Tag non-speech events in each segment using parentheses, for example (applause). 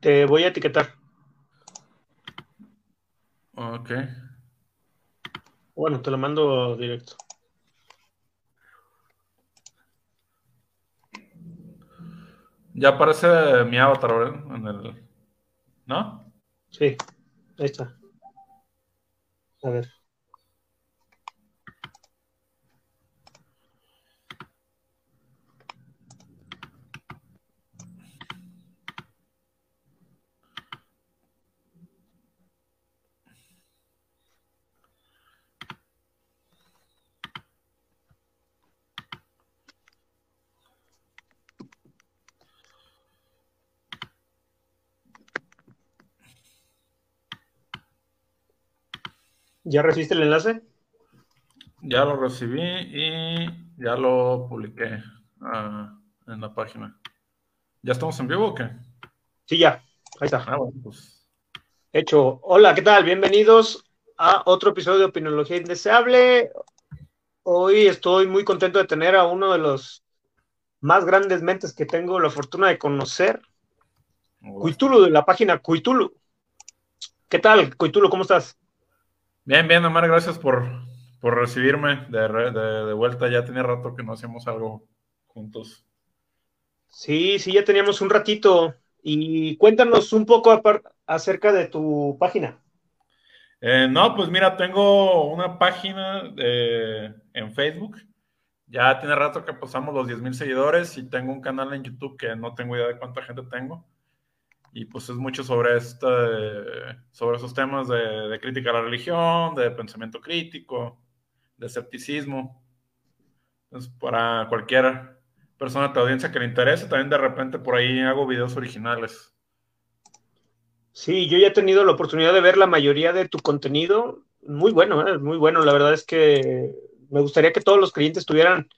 Te voy a etiquetar. Ok. Bueno, te lo mando directo. Ya aparece mi avatar, ¿verdad? En el... ¿No? Sí, ahí está. A ver. ¿Ya recibiste el enlace? Ya lo recibí y ya lo publiqué uh, en la página. ¿Ya estamos en vivo o qué? Sí, ya. Ahí está. Ah, bueno, pues. Hecho. Hola, ¿qué tal? Bienvenidos a otro episodio de Opinología Indeseable. Hoy estoy muy contento de tener a uno de los más grandes mentes que tengo la fortuna de conocer. Cuitulu, de la página Cuitulu. ¿Qué tal, Cuitulu? ¿Cómo estás? Bien, bien, Omar, gracias por, por recibirme de, de, de, vuelta. Ya tenía rato que no hacíamos algo juntos. Sí, sí, ya teníamos un ratito. Y cuéntanos un poco acerca de tu página. Eh, no, pues mira, tengo una página de, en Facebook. Ya tiene rato que pasamos los 10 mil seguidores y tengo un canal en YouTube que no tengo idea de cuánta gente tengo y pues es mucho sobre este, sobre esos temas de, crítica a la religión, de pensamiento crítico, de escepticismo. Entonces, para cualquier persona de tu audiencia que le interese, también de repente por ahí hago videos originales. Sí, yo ya he tenido la oportunidad de ver la mayoría de tu contenido. Muy bueno, ¿eh? muy bueno. La verdad es que me gustaría que todos los creyentes tuvieran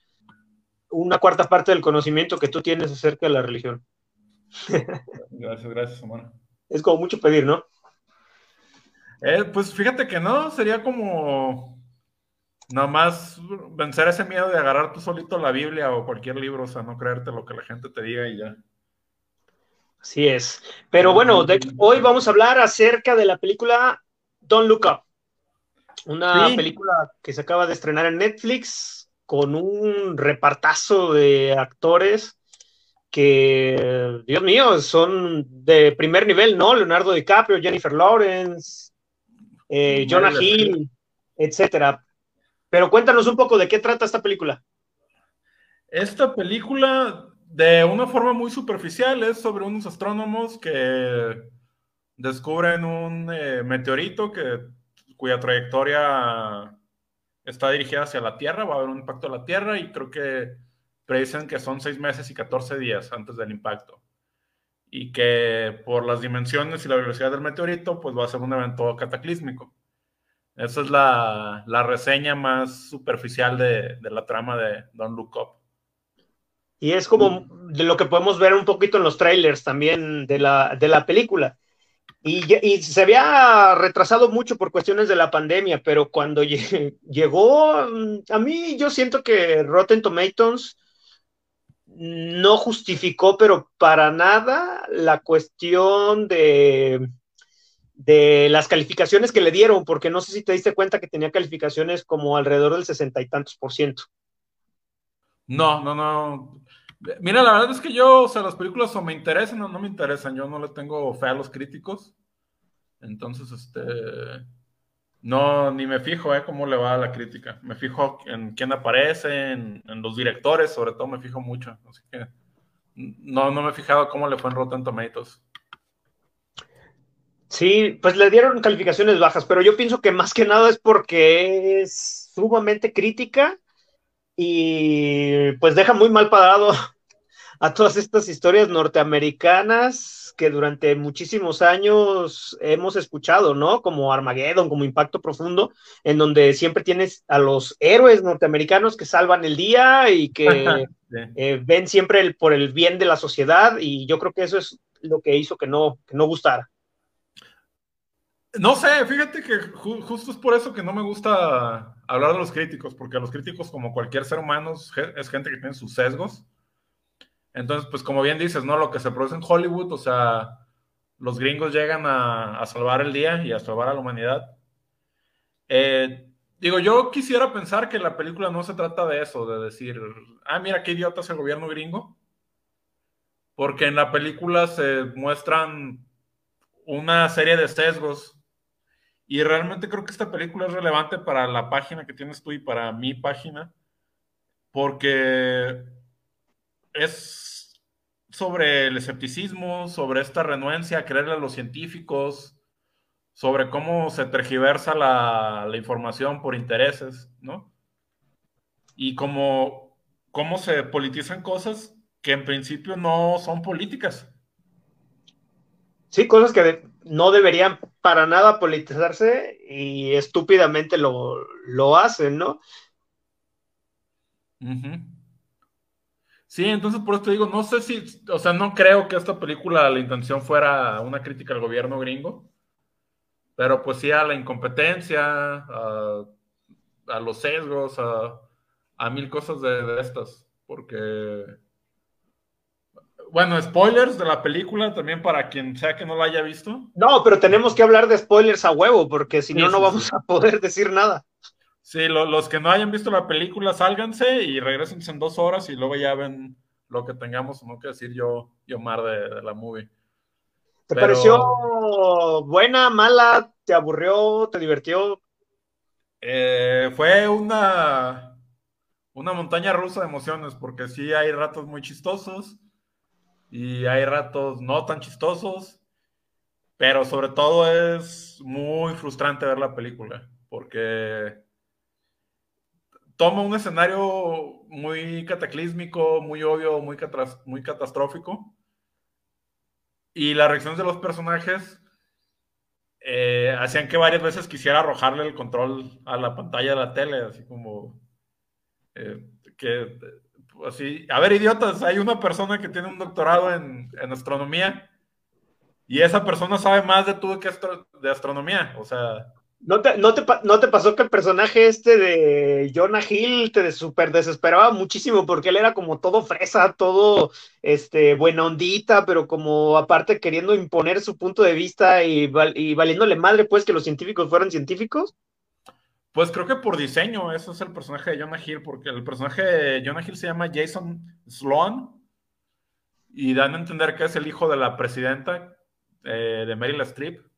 una cuarta parte del conocimiento que tú tienes acerca de la religión. Gracias, gracias, Omar. Es como mucho pedir, ¿no? Eh, pues fíjate que no, sería como nada más vencer ese miedo de agarrar tú solito la Biblia o cualquier libro, o sea, no creerte lo que la gente te diga y ya. Así es. Pero bueno, de, hoy vamos a hablar acerca de la película Don't Look Up. Una sí. película que se acaba de estrenar en Netflix con un repartazo de actores que, Dios mío, son de primer nivel, ¿no? Leonardo DiCaprio, Jennifer Lawrence, eh, Jonah Hill, etcétera. Pero cuéntanos un poco de qué trata esta película. Esta película, de una forma muy superficial, es sobre unos astrónomos que descubren un eh, meteorito que, cuya trayectoria está dirigida hacia la Tierra, va a haber un impacto a la Tierra y creo que predicen que son seis meses y 14 días antes del impacto. Y que por las dimensiones y la velocidad del meteorito, pues va a ser un evento cataclísmico. Esa es la, la reseña más superficial de, de, la trama de Don't Look Up. Y es como de lo que podemos ver un poquito en los trailers también de la, de la película. Y, y, se había retrasado mucho por cuestiones de la pandemia, pero cuando (laughs) llegó, a mí yo siento que Rotten Tomatoes no justificó, pero para nada, la cuestión de, de las calificaciones que le dieron, porque no sé si te diste cuenta que tenía calificaciones como alrededor del sesenta y tantos por ciento. No, no, no. Mira, la verdad es que yo, o sea, las películas o me interesan o no me interesan. Yo no le tengo fe a los críticos. Entonces, este. No, ni me fijo, ¿eh? Cómo le va a la crítica. Me fijo en quién aparece, en, los directores, sobre todo me fijo mucho. Así que no, no me he fijado cómo le fue en Rotten Tomatoes. Sí, pues le dieron calificaciones bajas, pero yo pienso que más que nada es porque es sumamente crítica y pues deja muy mal parado a todas estas historias norteamericanas que durante muchísimos años hemos escuchado, ¿no? Como Armageddon, como Impacto Profundo, en donde siempre tienes a los héroes norteamericanos que salvan el día y que eh, ven siempre el, por el bien de la sociedad y yo creo que eso es lo que hizo que no, que no gustara. No sé, fíjate que ju justo es por eso que no me gusta hablar de los críticos, porque los críticos, como cualquier ser humano, es gente que tiene sus sesgos. Entonces, pues como bien dices, ¿no? Lo que se produce en Hollywood, o sea, los gringos llegan a, salvar el día y a salvar a la humanidad. Eh, digo, yo quisiera pensar que la película no se trata de eso, de decir, ah, mira qué idiota es el gobierno gringo. Porque en la película se muestran una serie de sesgos. Y realmente creo que esta película es relevante para la página que tienes tú y para mi página. Porque es sobre el escepticismo, sobre esta renuencia a creerle a los científicos, sobre cómo se tergiversa la, información por intereses, ¿no? Y cómo, cómo se politizan cosas que en principio no son políticas. Sí, cosas que no deberían para nada politizarse y estúpidamente lo, lo hacen, ¿no? Sí, entonces por esto digo, no sé si, o sea, no creo que esta película la intención fuera una crítica al gobierno gringo pero pues sí a la incompetencia, a, los sesgos, a, mil cosas de, estas, porque... Bueno, spoilers de la película también para quien sea que no la haya visto. No, pero tenemos que hablar de spoilers a huevo, porque si no, no vamos a poder decir nada. Sí, los que no hayan visto la película, sálganse y regresen en dos horas y luego ya ven lo que tengamos, no que decir yo y Omar de, de la movie. ¿Te pareció buena, mala? ¿Te aburrió? ¿Te divirtió? Eh, fue una, una montaña rusa de emociones, porque sí hay ratos muy chistosos y hay ratos no tan chistosos, pero sobre todo es muy frustrante ver la película, porque toma un escenario muy cataclísmico, muy obvio, muy, catastrófico. Y las reacciones de los personajes eh, hacían que varias veces quisiera arrojarle el control a la pantalla de la tele, así como eh, que así, a ver idiotas, hay una persona que tiene un doctorado en, en astronomía y esa persona sabe más de tú que de astronomía, o sea, ¿No te, no, te, pasó que el personaje este de Jonah Hill te super desesperaba muchísimo porque él era como todo fresa, todo este, buena ondita, pero como aparte queriendo imponer su punto de vista y, y valiéndole madre pues que los científicos fueran científicos? Pues creo que por diseño, ese es el personaje de Jonah Hill, porque el personaje de Jonah Hill se llama Jason Sloan y dan a entender que es el hijo de la presidenta eh, de Meryl Streep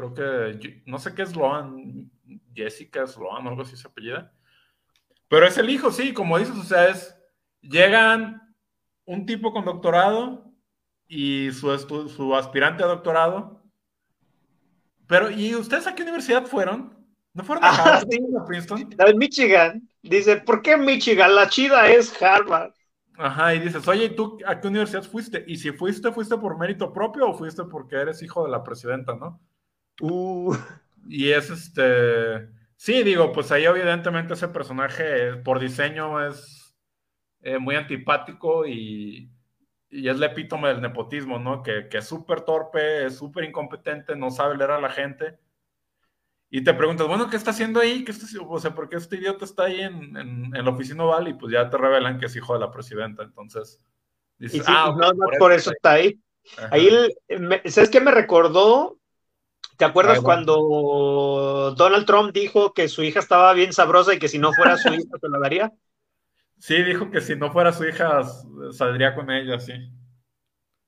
creo que, no sé qué es Loan, Jessica Sloan, algo así se apellida. Pero es el hijo, sí, como dices, o sea, es, llegan un tipo con doctorado y su, su aspirante a doctorado. Pero, ¿y ustedes a qué universidad fueron? ¿No fueron a ah, Harvard, a Princeton? La de Michigan. Dice, ¿por qué Michigan? La chida es Harvard. Ajá, y dices, oye, ¿y tú a qué universidad fuiste? Y si fuiste, ¿fuiste por mérito propio o fuiste porque eres hijo de la presidenta, no? Uh. Y es este. Sí, digo, pues ahí evidentemente ese personaje por diseño es eh, muy antipático y, y, es el epítome del nepotismo, ¿no? Que, que es súper torpe, es súper incompetente, no sabe leer a la gente. Y te preguntas, bueno, ¿qué está haciendo ahí? ¿Qué está, o sea, ¿por qué este idiota está ahí en, en, la oficina oval? Y pues ya te revelan que es hijo de la presidenta. Entonces, dices, ah, no, por eso está ahí. Ahí, ¿sabes qué me recordó? ¿Te acuerdas cuando Donald Trump dijo que su hija estaba bien sabrosa y que si no fuera su hija se la daría? Sí, dijo que si no fuera su hija saldría con ella, sí.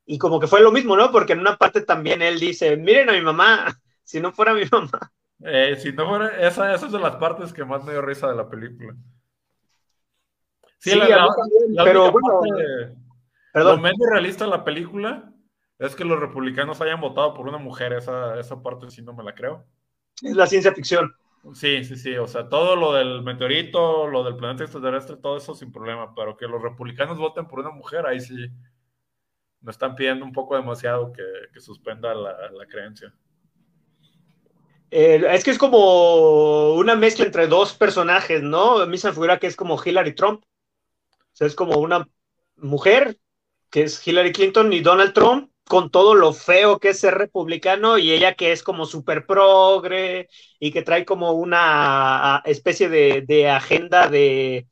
Y como que fue lo mismo, ¿no? Porque en una parte también él dice, miren a mi mamá, si no fuera mi mamá. Eh, si no fuera, esa, es de las partes que más me dio risa de la película. Sí, la, pero bueno, lo menos realista de la película es que los republicanos hayan votado por una mujer, esa, esa parte sí no me la creo. Es la ciencia ficción. Sí, sí, sí, o sea, todo lo del meteorito, lo del planeta extraterrestre, todo eso sin problema, pero que los republicanos voten por una mujer, ahí sí me están pidiendo un poco demasiado que, suspenda la, creencia. Eh, es que es como una mezcla entre dos personajes, ¿no? A mí se me figura que es como Hillary Trump. O sea, es como una mujer, que es Hillary Clinton y Donald Trump, con todo lo feo que es ser republicano y ella que es como súper progre y que trae como una especie de, agenda de,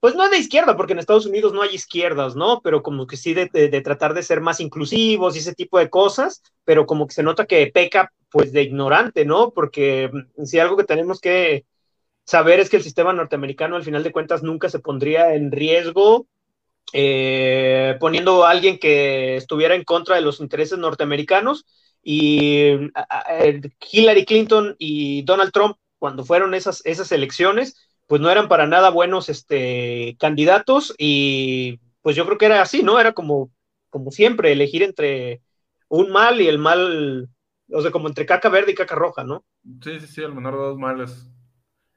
pues no de izquierda, porque en Estados Unidos no hay izquierdas, ¿no? Pero como que sí de, tratar de ser más inclusivos y ese tipo de cosas, pero como que se nota que peca pues de ignorante, ¿no? Porque mm, si algo que tenemos que saber es que el sistema norteamericano al final de cuentas nunca se pondría en riesgo eh, poniendo a alguien que estuviera en contra de los intereses norteamericanos y Hillary Clinton y Donald Trump cuando fueron esas, esas elecciones pues no eran para nada buenos este, candidatos y pues yo creo que era así, ¿no? Era como, como siempre, elegir entre un mal y el mal, o sea, como entre caca verde y caca roja, ¿no? Sí, sí, sí, el menor de dos males.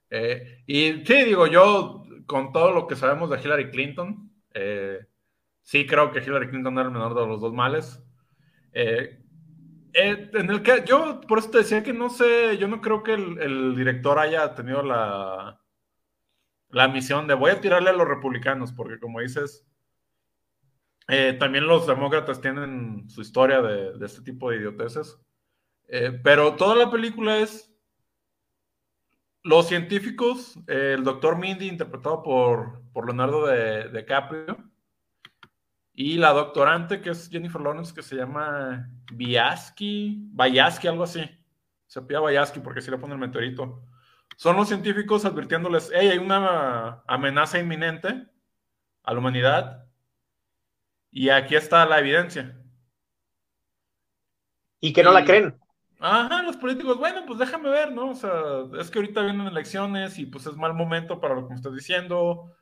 Eh, y sí, digo, yo con todo lo que sabemos de Hillary Clinton, eh, sí creo que Hillary Clinton era el menor de los dos males. Eh, en el que yo por eso te decía que no sé, yo no creo que el director haya tenido la, la misión de voy a tirarle a los republicanos, porque como dices, eh, también los demócratas tienen su historia de, este tipo de idioteces. Eh, pero toda la película es los científicos, eh, el doctor Mindy, interpretado por, por Leonardo de, de, Caprio, y la doctorante, que es Jennifer Lawrence, que se llama Biaski, Bayaski, algo así. Se pide Bayaski porque si le pone el meteorito son los científicos advirtiéndoles, hey, hay una amenaza inminente a la humanidad y aquí está la evidencia. Y que no la creen. Ajá, los políticos, bueno, pues déjame ver, ¿no? O sea, es que ahorita vienen elecciones y pues es mal momento para lo que me estás diciendo.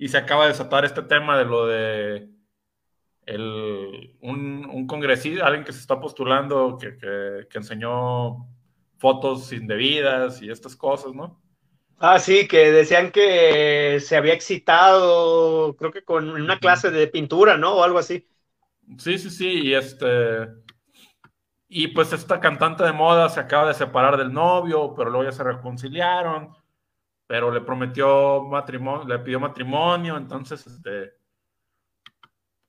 Y se acaba de desatar este tema de lo de un, un, congresista, alguien que se está postulando, que, que enseñó fotos indebidas y estas cosas, ¿no? Ah, sí, que decían que se había excitado, creo que con una clase de pintura, ¿no? O algo así. Sí, sí, sí, y este. Y pues esta cantante de moda se acaba de separar del novio, pero luego ya se reconciliaron, pero le prometió matrimonio, le pidió matrimonio, entonces, este.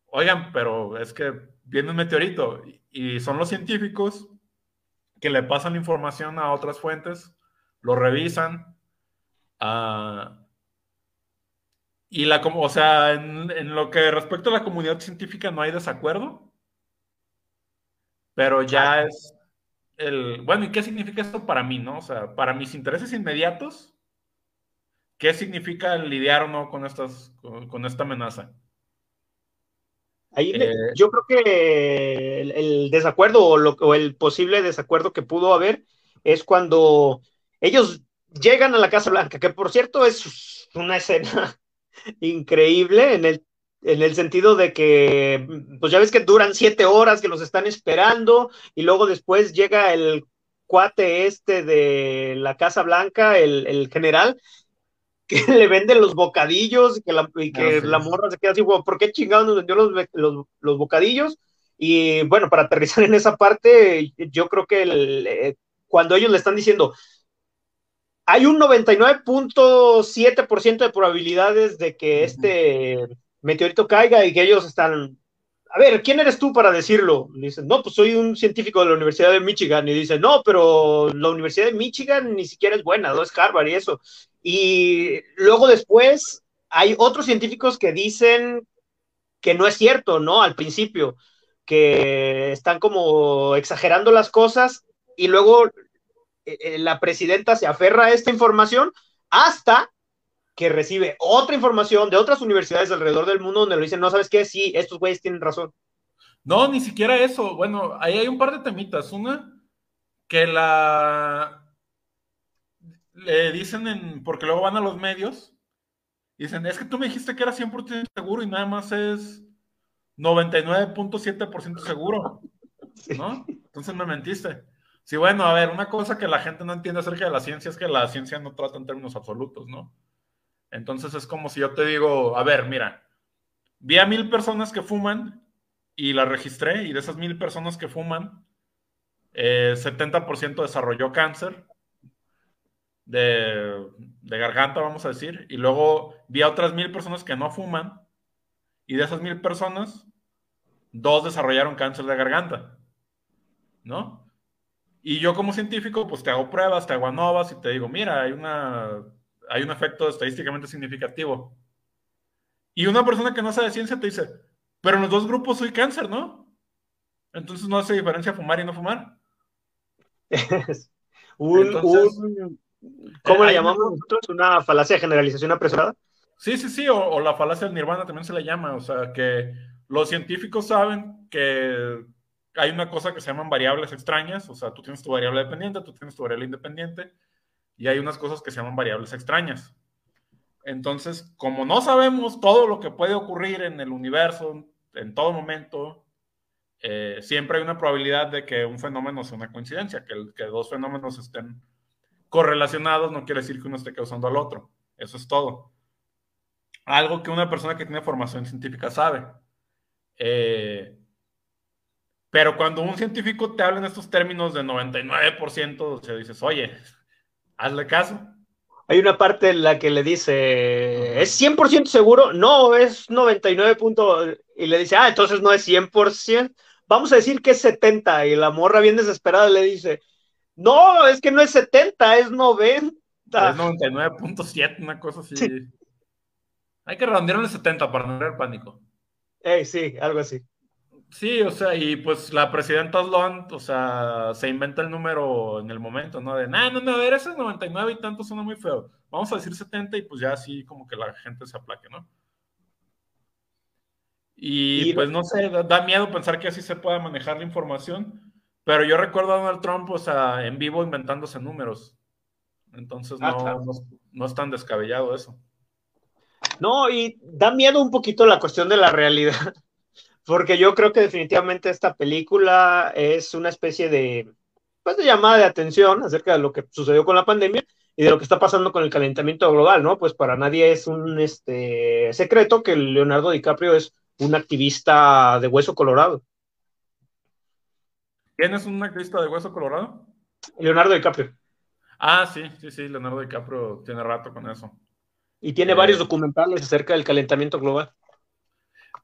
Oigan, pero es que viene un meteorito y son los científicos que le pasan información a otras fuentes, lo revisan. Ah, y la, o sea, en, lo que respecta a la comunidad científica no hay desacuerdo, pero ya es el, bueno, ¿y qué significa esto para mí, no? O sea, para mis intereses inmediatos, ¿qué significa lidiar o no con, estas, con esta amenaza? Ahí eh, yo creo que el, desacuerdo o, o, el posible desacuerdo que pudo haber es cuando ellos llegan a la Casa Blanca, que por cierto es una escena (laughs) increíble en el, en el sentido de que, pues ya ves que duran siete horas que los están esperando y luego después llega el cuate este de la Casa Blanca, el, el general, que (laughs) le venden los bocadillos y que la, que la morra se queda así, ¿por qué chingados nos vendió los, los, bocadillos? Y bueno, para aterrizar (laughs) en esa parte, yo creo que eh, cuando ellos le están diciendo, hay un 99.7% de probabilidades de que este meteorito caiga y que ellos están a ver, ¿quién eres tú para decirlo? Dicen, no, pues soy un científico de la Universidad de Michigan. Y dice, no, pero la Universidad de Michigan ni siquiera es buena, no es Harvard y eso. Y luego después hay otros científicos que dicen que no es cierto, ¿no? Al principio, que están como exagerando las cosas y luego eh, eh, la presidenta se aferra a esta información hasta que recibe otra información de otras universidades alrededor del mundo donde le dicen, no sabes qué, sí, estos güeyes tienen razón. No, ni siquiera eso. Bueno, ahí hay un par de temitas. Una, que la... Le dicen en... porque luego van a los medios. dicen, es que tú me dijiste que era 100% seguro y nada más es 99.7% seguro. ¿No? Entonces me mentiste. Sí, bueno, a ver, una cosa que la gente no entiende acerca de la ciencia es que la ciencia no trata en términos absolutos, ¿no? Entonces es como si yo te digo, a ver, mira, vi a mil personas que fuman y las registré y de esas mil personas que fuman, 70% eh, desarrolló cáncer de, garganta, vamos a decir, y luego vi a otras mil personas que no fuman y de esas mil personas, dos desarrollaron cáncer de garganta, ¿no? Y yo como científico, pues te hago pruebas, te hago anovas y te digo, mira, hay una hay un efecto estadísticamente significativo. Y una persona que no sabe ciencia te dice, pero en los dos grupos soy cáncer, ¿no? Entonces no hace diferencia fumar y no fumar. (laughs) un, ¿Cómo le llamamos nosotros? ¿Una falacia de generalización apresurada? Sí, sí, sí, o, la falacia del nirvana también se le llama. O sea, que los científicos saben que hay una cosa que se llaman variables extrañas. O sea, tú tienes tu variable dependiente, tú tienes tu variable independiente, y hay unas cosas que se llaman variables extrañas. Entonces, como no sabemos todo lo que puede ocurrir en el universo en todo momento, eh, siempre hay una probabilidad de que un fenómeno sea una coincidencia, que, que dos fenómenos estén correlacionados no quiere decir que uno esté causando al otro. Eso es todo. Algo que una persona que tiene formación científica sabe. Eh, pero cuando un científico te habla en estos términos de 99%, o sea, dices, oye, hazle caso. Hay una parte en la que le dice, ¿es 100% seguro? No, es 99. Y le dice, ah, entonces no es 100%. Vamos a decir que es 70. Y la morra bien desesperada le dice, no, es que no es 70, es 90. Es 99.7, una cosa así. Hay que redondear en 70 para no tener pánico. Eh, sí, algo así. Sí, o sea, y pues la presidenta Sloan, o sea, se inventa el número en el momento, ¿no? De, no, no, no, a ver, ese 99 y tanto suena muy feo. Vamos a decir 70 y pues ya así como que la gente se aplaque, ¿no? Y, pues no sé, da miedo pensar que así se pueda manejar la información, pero yo recuerdo a Donald Trump, o sea, en vivo inventándose números. Entonces ah, no, no, es tan descabellado eso. No, y da miedo un poquito la cuestión de la realidad, (laughs) porque yo creo que definitivamente esta película es una especie de, pues, de llamada de atención acerca de lo que sucedió con la pandemia y de lo que está pasando con el calentamiento global, ¿no? Pues para nadie es un este, secreto que Leonardo DiCaprio es un activista de hueso colorado. ¿Quién es un activista de hueso colorado? Leonardo DiCaprio. Ah, sí, sí, sí, Leonardo DiCaprio tiene rato con eso. Y tiene varios eh, documentales acerca del calentamiento global.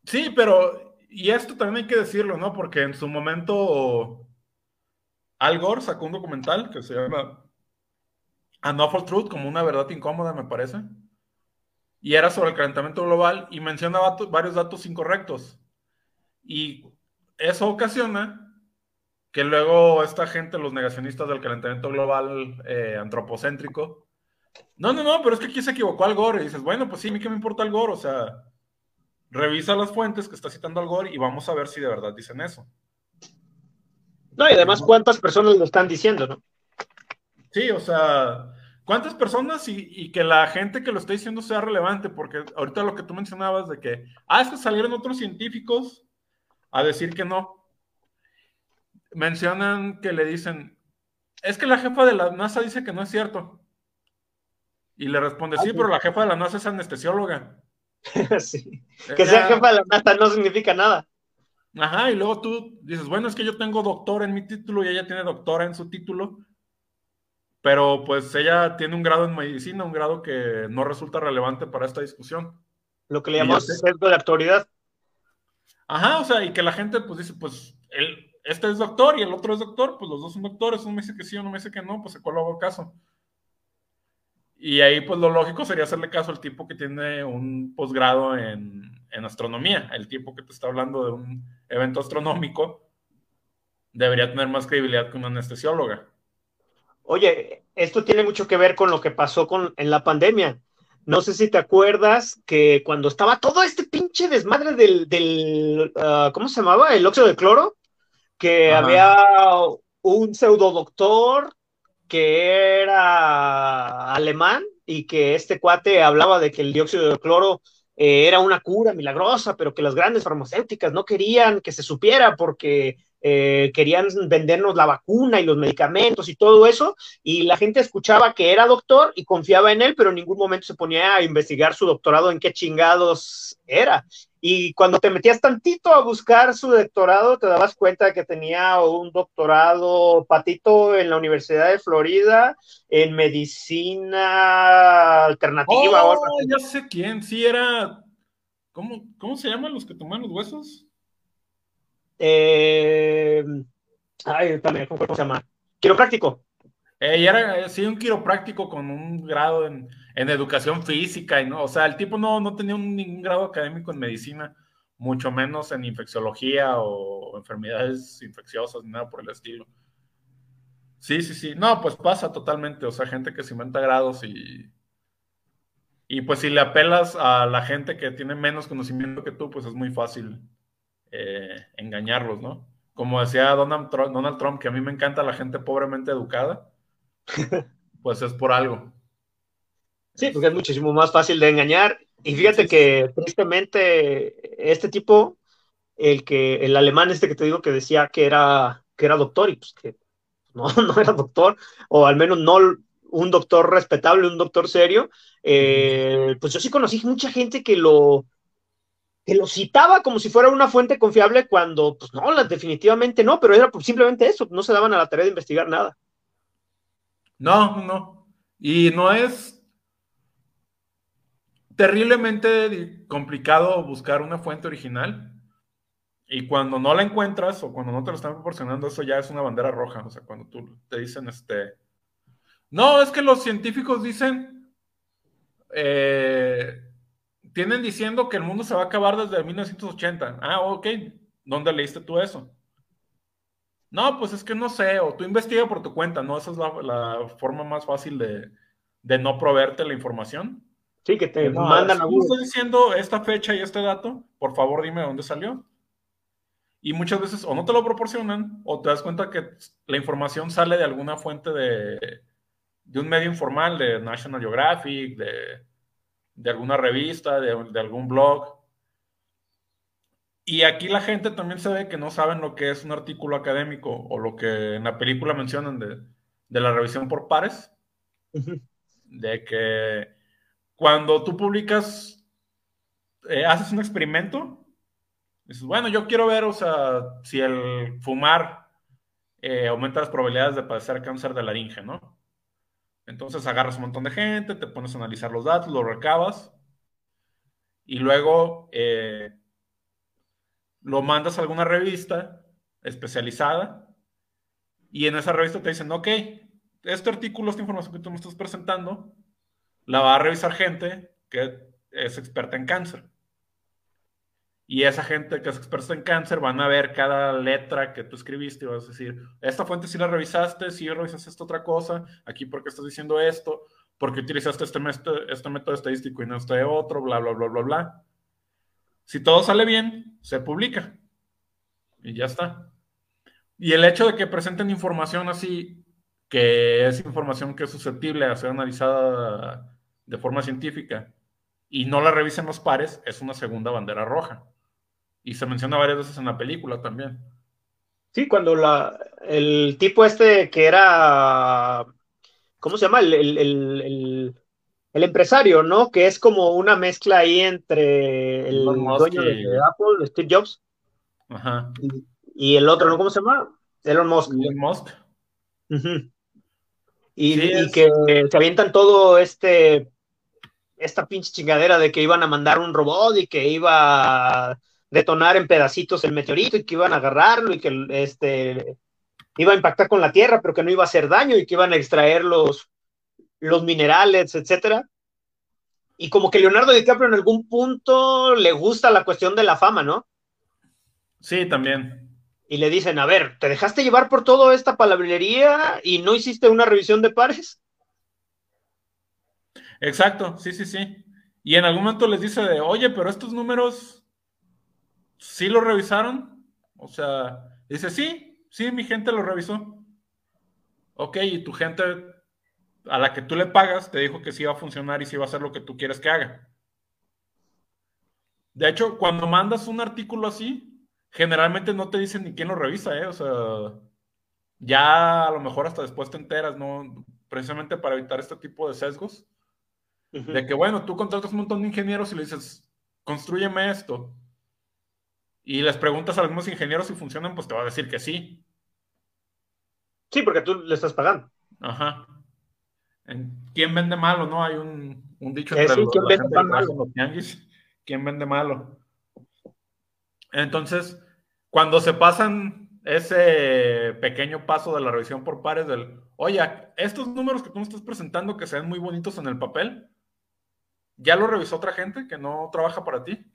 Sí, pero, y esto también hay que decirlo, ¿no? Porque en su momento Al Gore sacó un documental que se llama An Awful Truth, como una verdad incómoda, me parece. Y era sobre el calentamiento global y mencionaba varios datos incorrectos. Y eso ocasiona que luego esta gente, los negacionistas del calentamiento global eh, antropocéntrico, no, no, no, pero es que aquí se equivocó Al Gore. Y dices, bueno, pues sí, a mí qué me importa Al Gore, o sea, revisa las fuentes que está citando Al Gore y vamos a ver si de verdad dicen eso. No, y además cuántas personas lo están diciendo, ¿no? Sí, o sea, cuántas personas y, y, que la gente que lo está diciendo sea relevante, porque ahorita lo que tú mencionabas de que, ah, es que salieron otros científicos a decir que no mencionan que le dicen, es que la jefa de la NASA dice que no es cierto. Y le responde, sí, pero la jefa de la NASA es anestesióloga. (laughs) sí. Que sea jefa de la NASA no significa nada. Ajá, y luego tú dices, bueno, es que yo tengo doctor en mi título y ella tiene doctora en su título, pero pues ella tiene un grado en medicina, un grado que no resulta relevante para esta discusión. Lo que le llamamos sesgo de autoridad. Ajá, o sea, y que la gente pues dice, pues él, este es doctor y el otro es doctor, pues los dos son doctores, uno me dice que sí, uno me dice que no, pues ¿a cuál hago caso? Y ahí, pues lo lógico sería hacerle caso al tipo que tiene un posgrado en, astronomía, el tipo que te está hablando de un evento astronómico, debería tener más credibilidad que una anestesióloga. Oye, esto tiene mucho que ver con lo que pasó con, en la pandemia. No sé si te acuerdas que cuando estaba todo este pinche desmadre del, del ah, ¿cómo se llamaba? El óxido de cloro que había un pseudo doctor que era alemán y que este cuate hablaba de que el dióxido de cloro eh, era una cura milagrosa, pero que las grandes farmacéuticas no querían que se supiera porque eh, querían vendernos la vacuna y los medicamentos y todo eso, y la gente escuchaba que era doctor y confiaba en él, pero en ningún momento se ponía a investigar su doctorado en qué chingados era. Y cuando te metías tantito a buscar su doctorado, te dabas cuenta que tenía un doctorado patito en la Universidad de Florida en medicina alternativa. Oh, ya sé quién, sí era. ¿Cómo, ¿Cómo se llaman los que toman los huesos? Eh, ay, también, ¿cómo se llama? Quiropráctico. Eh, y era sí un quiropráctico con un grado en, educación física, y no, o sea, el tipo no, no tenía ningún grado académico en medicina, mucho menos en infecciología o enfermedades infecciosas, ni nada por el estilo. Sí, sí, sí. No, pues pasa totalmente. O sea, gente que se inventa grados y. Y pues si le apelas a la gente que tiene menos conocimiento que tú, pues es muy fácil eh, engañarlos, ¿no? Como decía Donald Trump, Donald Trump, que a mí me encanta la gente pobremente educada, (laughs) pues es por algo. Sí, porque es muchísimo más fácil de engañar. Y fíjate que tristemente este tipo, el que, el alemán este que te digo que decía que era, que era doctor y pues que no, (laughs) no era doctor, o al menos no un doctor respetable, un doctor serio, eh, pues yo sí conocí mucha gente que lo, que lo citaba como si fuera una fuente confiable cuando, pues no, definitivamente no, pero era simplemente eso, no se daban a la tarea de investigar nada. No, no. Y no es terriblemente complicado buscar una fuente original. Y cuando no la encuentras o cuando no te lo están proporcionando, eso ya es una bandera roja. O sea, cuando tú te dicen, este, no, es que los científicos dicen, eh, tienen diciendo que el mundo se va a acabar desde 1980. Ah, ok, ¿dónde leíste tú eso? No, pues es que no sé, o tú investiga por tu cuenta, ¿no? Esa es la, forma más fácil de, de, no proveerte la información. Sí, que te mandan a Google. estoy diciendo esta fecha y este dato, por favor dime dónde salió. Y muchas veces o no te lo proporcionan o te das cuenta que la información sale de alguna fuente de, de un medio informal, de National Geographic, de, de alguna revista, de, de, algún blog. Y aquí la gente también se ve que no saben lo que es un artículo académico o lo que en la película mencionan de, de la revisión por pares. De que cuando tú publicas, eh, haces un experimento Dices, bueno, yo quiero ver, o sea, si el fumar eh, aumenta las probabilidades de padecer cáncer de laringe, ¿no? Entonces agarras un montón de gente, te pones a analizar los datos, los recabas y luego eh, lo mandas a alguna revista especializada y en esa revista te dicen, ok, este artículo, esta información que tú me estás presentando, la va a revisar gente que es experta en cáncer. Y esa gente que es experta en cáncer van a ver cada letra que tú escribiste y vas a decir, esta fuente sí la revisaste, sí revisaste esta otra cosa, aquí porque estás diciendo esto, porque utilizaste este, este método estadístico y no este otro, bla, bla, bla, bla, bla. Si todo sale bien, se publica. Y ya está. Y el hecho de que presenten información así, que es información que es susceptible a ser analizada de forma científica, y no la revisen los pares, es una segunda bandera roja. Y se menciona varias veces en la película también. Sí, cuando la, el tipo este que era, ¿cómo se llama? El, empresario, ¿no? Que es como una mezcla ahí entre el dueño de Apple, Steve Jobs. Ajá. Y, el otro, ¿no? ¿Cómo se llama? Elon Musk. Elon Musk. Y, que se avientan todo este esta pinche chingadera de que iban a mandar un robot y que iba detonar en pedacitos el meteorito y que iban a agarrarlo y que este, iba a impactar con la Tierra, pero que no iba a hacer daño y que iban a extraer los, los minerales, etcétera. Y como que Leonardo DiCaprio en algún punto le gusta la cuestión de la fama, ¿no? Sí, también. Y le dicen, a ver, ¿te dejaste llevar por toda esta palabrería y no hiciste una revisión de pares? Exacto, sí, sí, sí. Y en algún momento les dice de, oye, pero estos números sí lo revisaron. O sea, dice, sí, sí, mi gente lo revisó. Ok, y tu gente a la que tú le pagas te dijo que sí va a funcionar y sí va a hacer lo que tú quieres que haga. De hecho, cuando mandas un artículo así, generalmente no te dicen ni quién lo revisa, ¿eh? O sea, ya a lo mejor hasta después te enteras, ¿no? Precisamente para evitar este tipo de sesgos. De que, bueno, tú contratas un montón de ingenieros y le dices, construyeme esto y les preguntas a algunos ingenieros si funcionan, pues te va a decir que sí. Sí, porque tú le estás pagando. Ajá. ¿Quién vende malo? ¿No? Hay un, dicho entre los, ¿quién vende malo? ¿Quién vende malo? Entonces, cuando se pasan ese pequeño paso de la revisión por pares del, oye, estos números que tú me estás presentando que se ven muy bonitos en el papel, ya lo revisó otra gente que no trabaja para ti.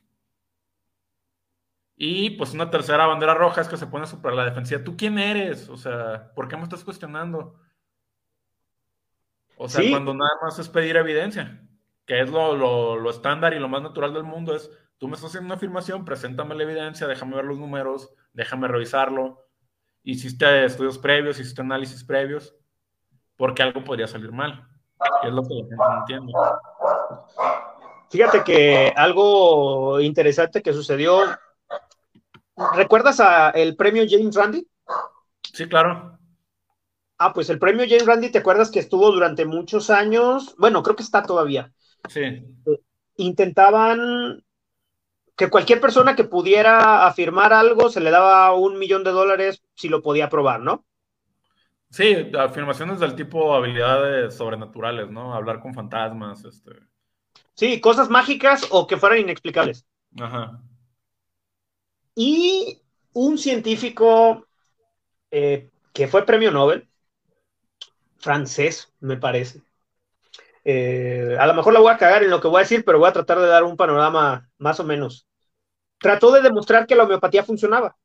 Y pues una tercera bandera roja es que se pone sobre la defensiva. ¿Tú quién eres? O sea, ¿por qué me estás cuestionando? O sea, cuando nada más es pedir evidencia, que es lo, lo, estándar y lo más natural del mundo, es tú me estás haciendo una afirmación, preséntame la evidencia, déjame ver los números, déjame revisarlo. Hiciste estudios previos, hiciste análisis previos, porque algo podría salir mal, que es lo que la gente no entiende. Fíjate que algo interesante que sucedió ¿Recuerdas a el premio James Randi? Sí, claro. Ah, pues el premio James Randi, ¿te acuerdas que estuvo durante muchos años? Bueno, creo que está todavía. Sí. Intentaban que cualquier persona que pudiera afirmar algo se le daba un millón de dólares si lo podía probar, ¿no? Sí, afirmaciones del tipo habilidades sobrenaturales, ¿no? Hablar con fantasmas, este. Sí, cosas mágicas o que fueran inexplicables. Ajá. Y un científico eh, que fue premio Nobel, francés, me parece. Eh, a lo mejor la voy a cagar en lo que voy a decir, pero voy a tratar de dar un panorama más o menos. Trató de demostrar que la homeopatía funcionaba.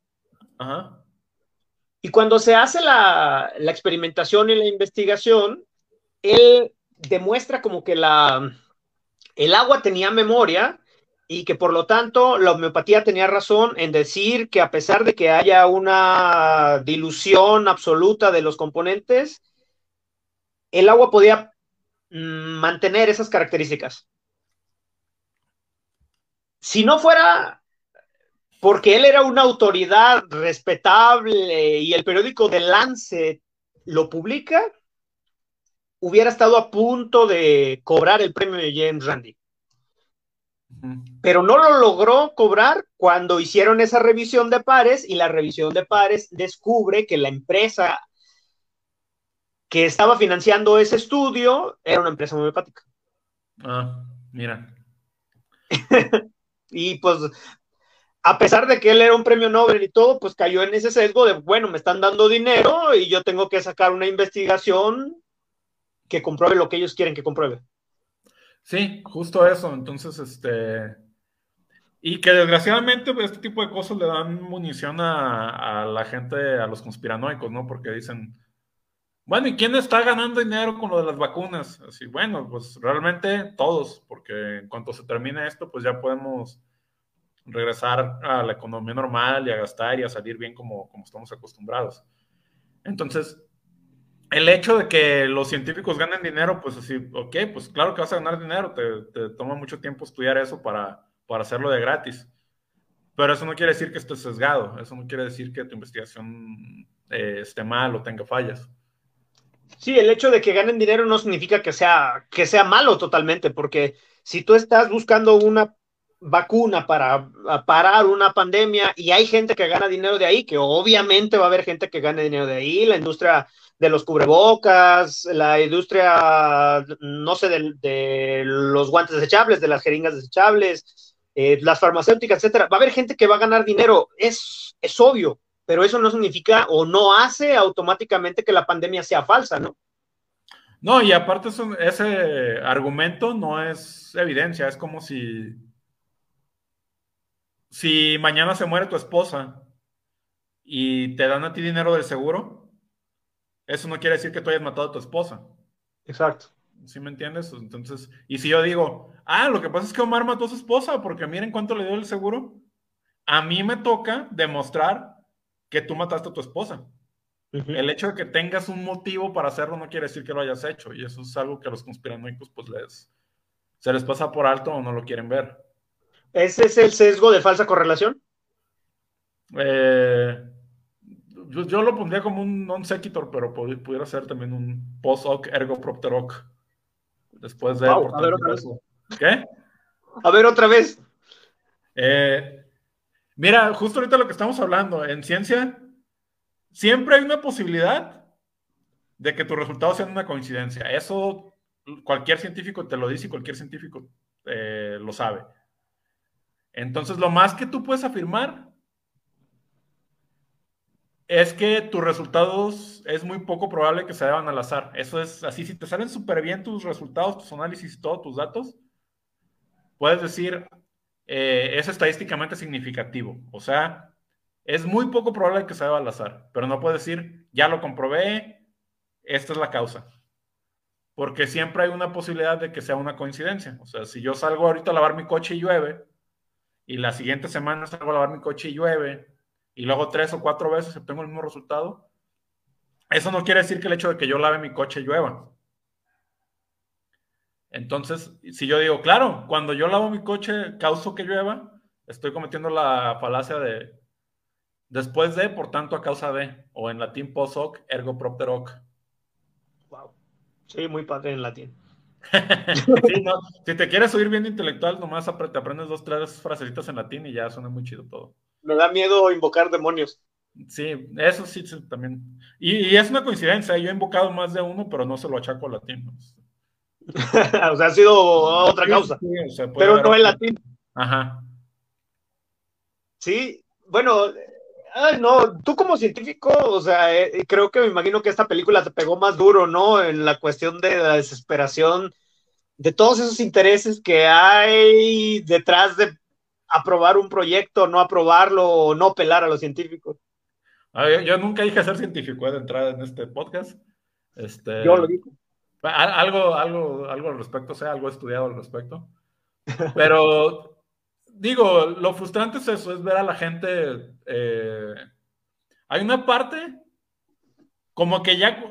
Y cuando se hace la, la, experimentación y la investigación, él demuestra como que la, el agua tenía memoria y que por lo tanto la homeopatía tenía razón en decir que a pesar de que haya una dilución absoluta de los componentes, el agua podía mm, mantener esas características. Si no fuera porque él era una autoridad respetable y el periódico The Lancet lo publica, hubiera estado a punto de cobrar el premio de James Randi pero no lo logró cobrar cuando hicieron esa revisión de pares y la revisión de pares descubre que la empresa que estaba financiando ese estudio era una empresa homeopática. Ah, mira. (laughs) y pues, a pesar de que él era un premio Nobel y todo, pues cayó en ese sesgo de, bueno, me están dando dinero y yo tengo que sacar una investigación que compruebe lo que ellos quieren que compruebe. Sí, justo eso. Entonces, este. Y que desgraciadamente pues, este tipo de cosas le dan munición a, la gente, a los conspiranoicos, ¿no? Porque dicen, bueno, ¿y quién está ganando dinero con lo de las vacunas? Así, bueno, pues realmente todos, porque en cuanto se termine esto, pues ya podemos regresar a la economía normal y a gastar y a salir bien como, como estamos acostumbrados. Entonces, el hecho de que los científicos ganen dinero, pues así, ok, pues claro que vas a ganar dinero, te, toma mucho tiempo estudiar eso para, para, hacerlo de gratis. Pero eso no quiere decir que estés sesgado, eso no quiere decir que tu investigación eh, esté mal o tenga fallas. Sí, el hecho de que ganen dinero no significa que sea, que sea malo totalmente, porque si tú estás buscando una vacuna para parar una pandemia y hay gente que gana dinero de ahí, que obviamente va a haber gente que gane dinero de ahí, la industria de los cubrebocas, la industria, no sé, de, los guantes desechables, de las jeringas desechables, eh, las farmacéuticas, etcétera. Va a haber gente que va a ganar dinero, es, es obvio, pero eso no significa o no hace automáticamente que la pandemia sea falsa, ¿no? No, y aparte ese argumento no es evidencia, es como si si mañana se muere tu esposa y te dan a ti dinero del seguro, eso no quiere decir que tú hayas matado a tu esposa. Exacto. ¿Sí me entiendes? Entonces, y si yo digo, ah, lo que pasa es que Omar mató a su esposa porque miren cuánto le dio el seguro, a mí me toca demostrar que tú mataste a tu esposa. El hecho de que tengas un motivo para hacerlo no quiere decir que lo hayas hecho, y eso es algo que a los conspiranoicos pues les, se les pasa por alto o no lo quieren ver. ¿Ese es el sesgo de falsa correlación? Eh, yo, lo pondría como un non sequitur, pero pudiera ser también un post hoc ergo propter hoc. Después de. a ver otra vez. ¿Qué? A ver otra vez. Eh, mira, justo ahorita lo que estamos hablando, en ciencia, siempre hay una posibilidad de que tus resultados sean una coincidencia. Eso cualquier científico te lo dice y cualquier científico eh, lo sabe. Entonces, lo más que tú puedes afirmar es que tus resultados es muy poco probable que se deban al azar. Eso es así, si te salen súper bien tus resultados, tus análisis todos tus datos, puedes decir, eh, es estadísticamente significativo. O sea, es muy poco probable que se deba al azar, pero no puedes decir, ya lo comprobé, esta es la causa. Porque siempre hay una posibilidad de que sea una coincidencia. O sea, si yo salgo ahorita a lavar mi coche y llueve, y la siguiente semana salgo a lavar mi coche y llueve, y luego tres o cuatro veces obtengo el mismo resultado, eso no quiere decir que el hecho de que yo lave mi coche llueva. Entonces, si yo digo, claro, cuando yo lavo mi coche, causo que llueva, estoy cometiendo la falacia de después de, por tanto, a causa de, o en latín post hoc, ergo propter hoc. Wow. Sí, muy padre en latín. (laughs) si te quieres oír bien intelectual, nomás te aprendes dos, tres frasecitas en latín y ya suena muy chido todo. Me da miedo invocar demonios. Sí, eso sí, también. Y, es una coincidencia, yo he invocado más de uno, pero no se lo achaco al latín. (laughs) o sea, ha sido otra causa. pero no el latín. Ajá. Sí, bueno, no, tú como científico, o sea, eh, creo que me imagino que esta película te pegó más duro, ¿no? En la cuestión de la desesperación, de todos esos intereses que hay detrás de aprobar un proyecto, no aprobarlo o no pelar a los científicos. yo nunca dije ser científico eh, de entrada en este podcast. Este, yo lo digo. Algo, algo, algo al respecto, o sea, algo estudiado al respecto. Pero (laughs) digo, lo frustrante es eso, es ver a la gente. Eh, hay una parte como que ya.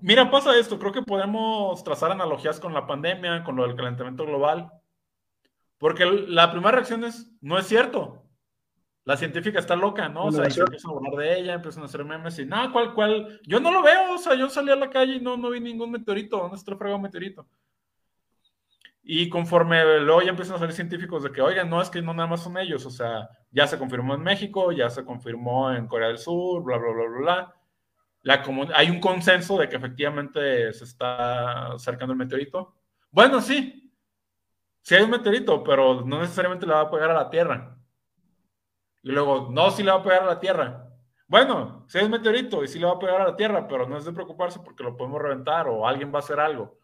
Mira, pasa esto, creo que podemos trazar analogías con la pandemia, con lo del calentamiento global. Porque la primera reacción es, no es cierto. La científica está loca, ¿no? O sea, y empiezan a hablar de ella, empiezan a hacer memes y, nada, ¿cuál, cuál? Yo no lo veo, o sea, yo salí a la calle y no, no vi ningún meteorito, ¿dónde está fregado meteorito? Y conforme luego ya empiezan a salir científicos de que, oigan, no es que no nada más son ellos, o sea, ya se confirmó en México, ya se confirmó en Corea del Sur, bla, bla, bla, bla, bla. La hay un consenso de que efectivamente se está acercando el meteorito. Bueno, sí, Sí hay un meteorito, pero no necesariamente le va a pegar a la Tierra. Y luego, no, sí le va a pegar a la Tierra. Bueno, sí hay un meteorito y sí le va a pegar a la Tierra, pero no es de preocuparse porque lo podemos reventar o alguien va a hacer algo.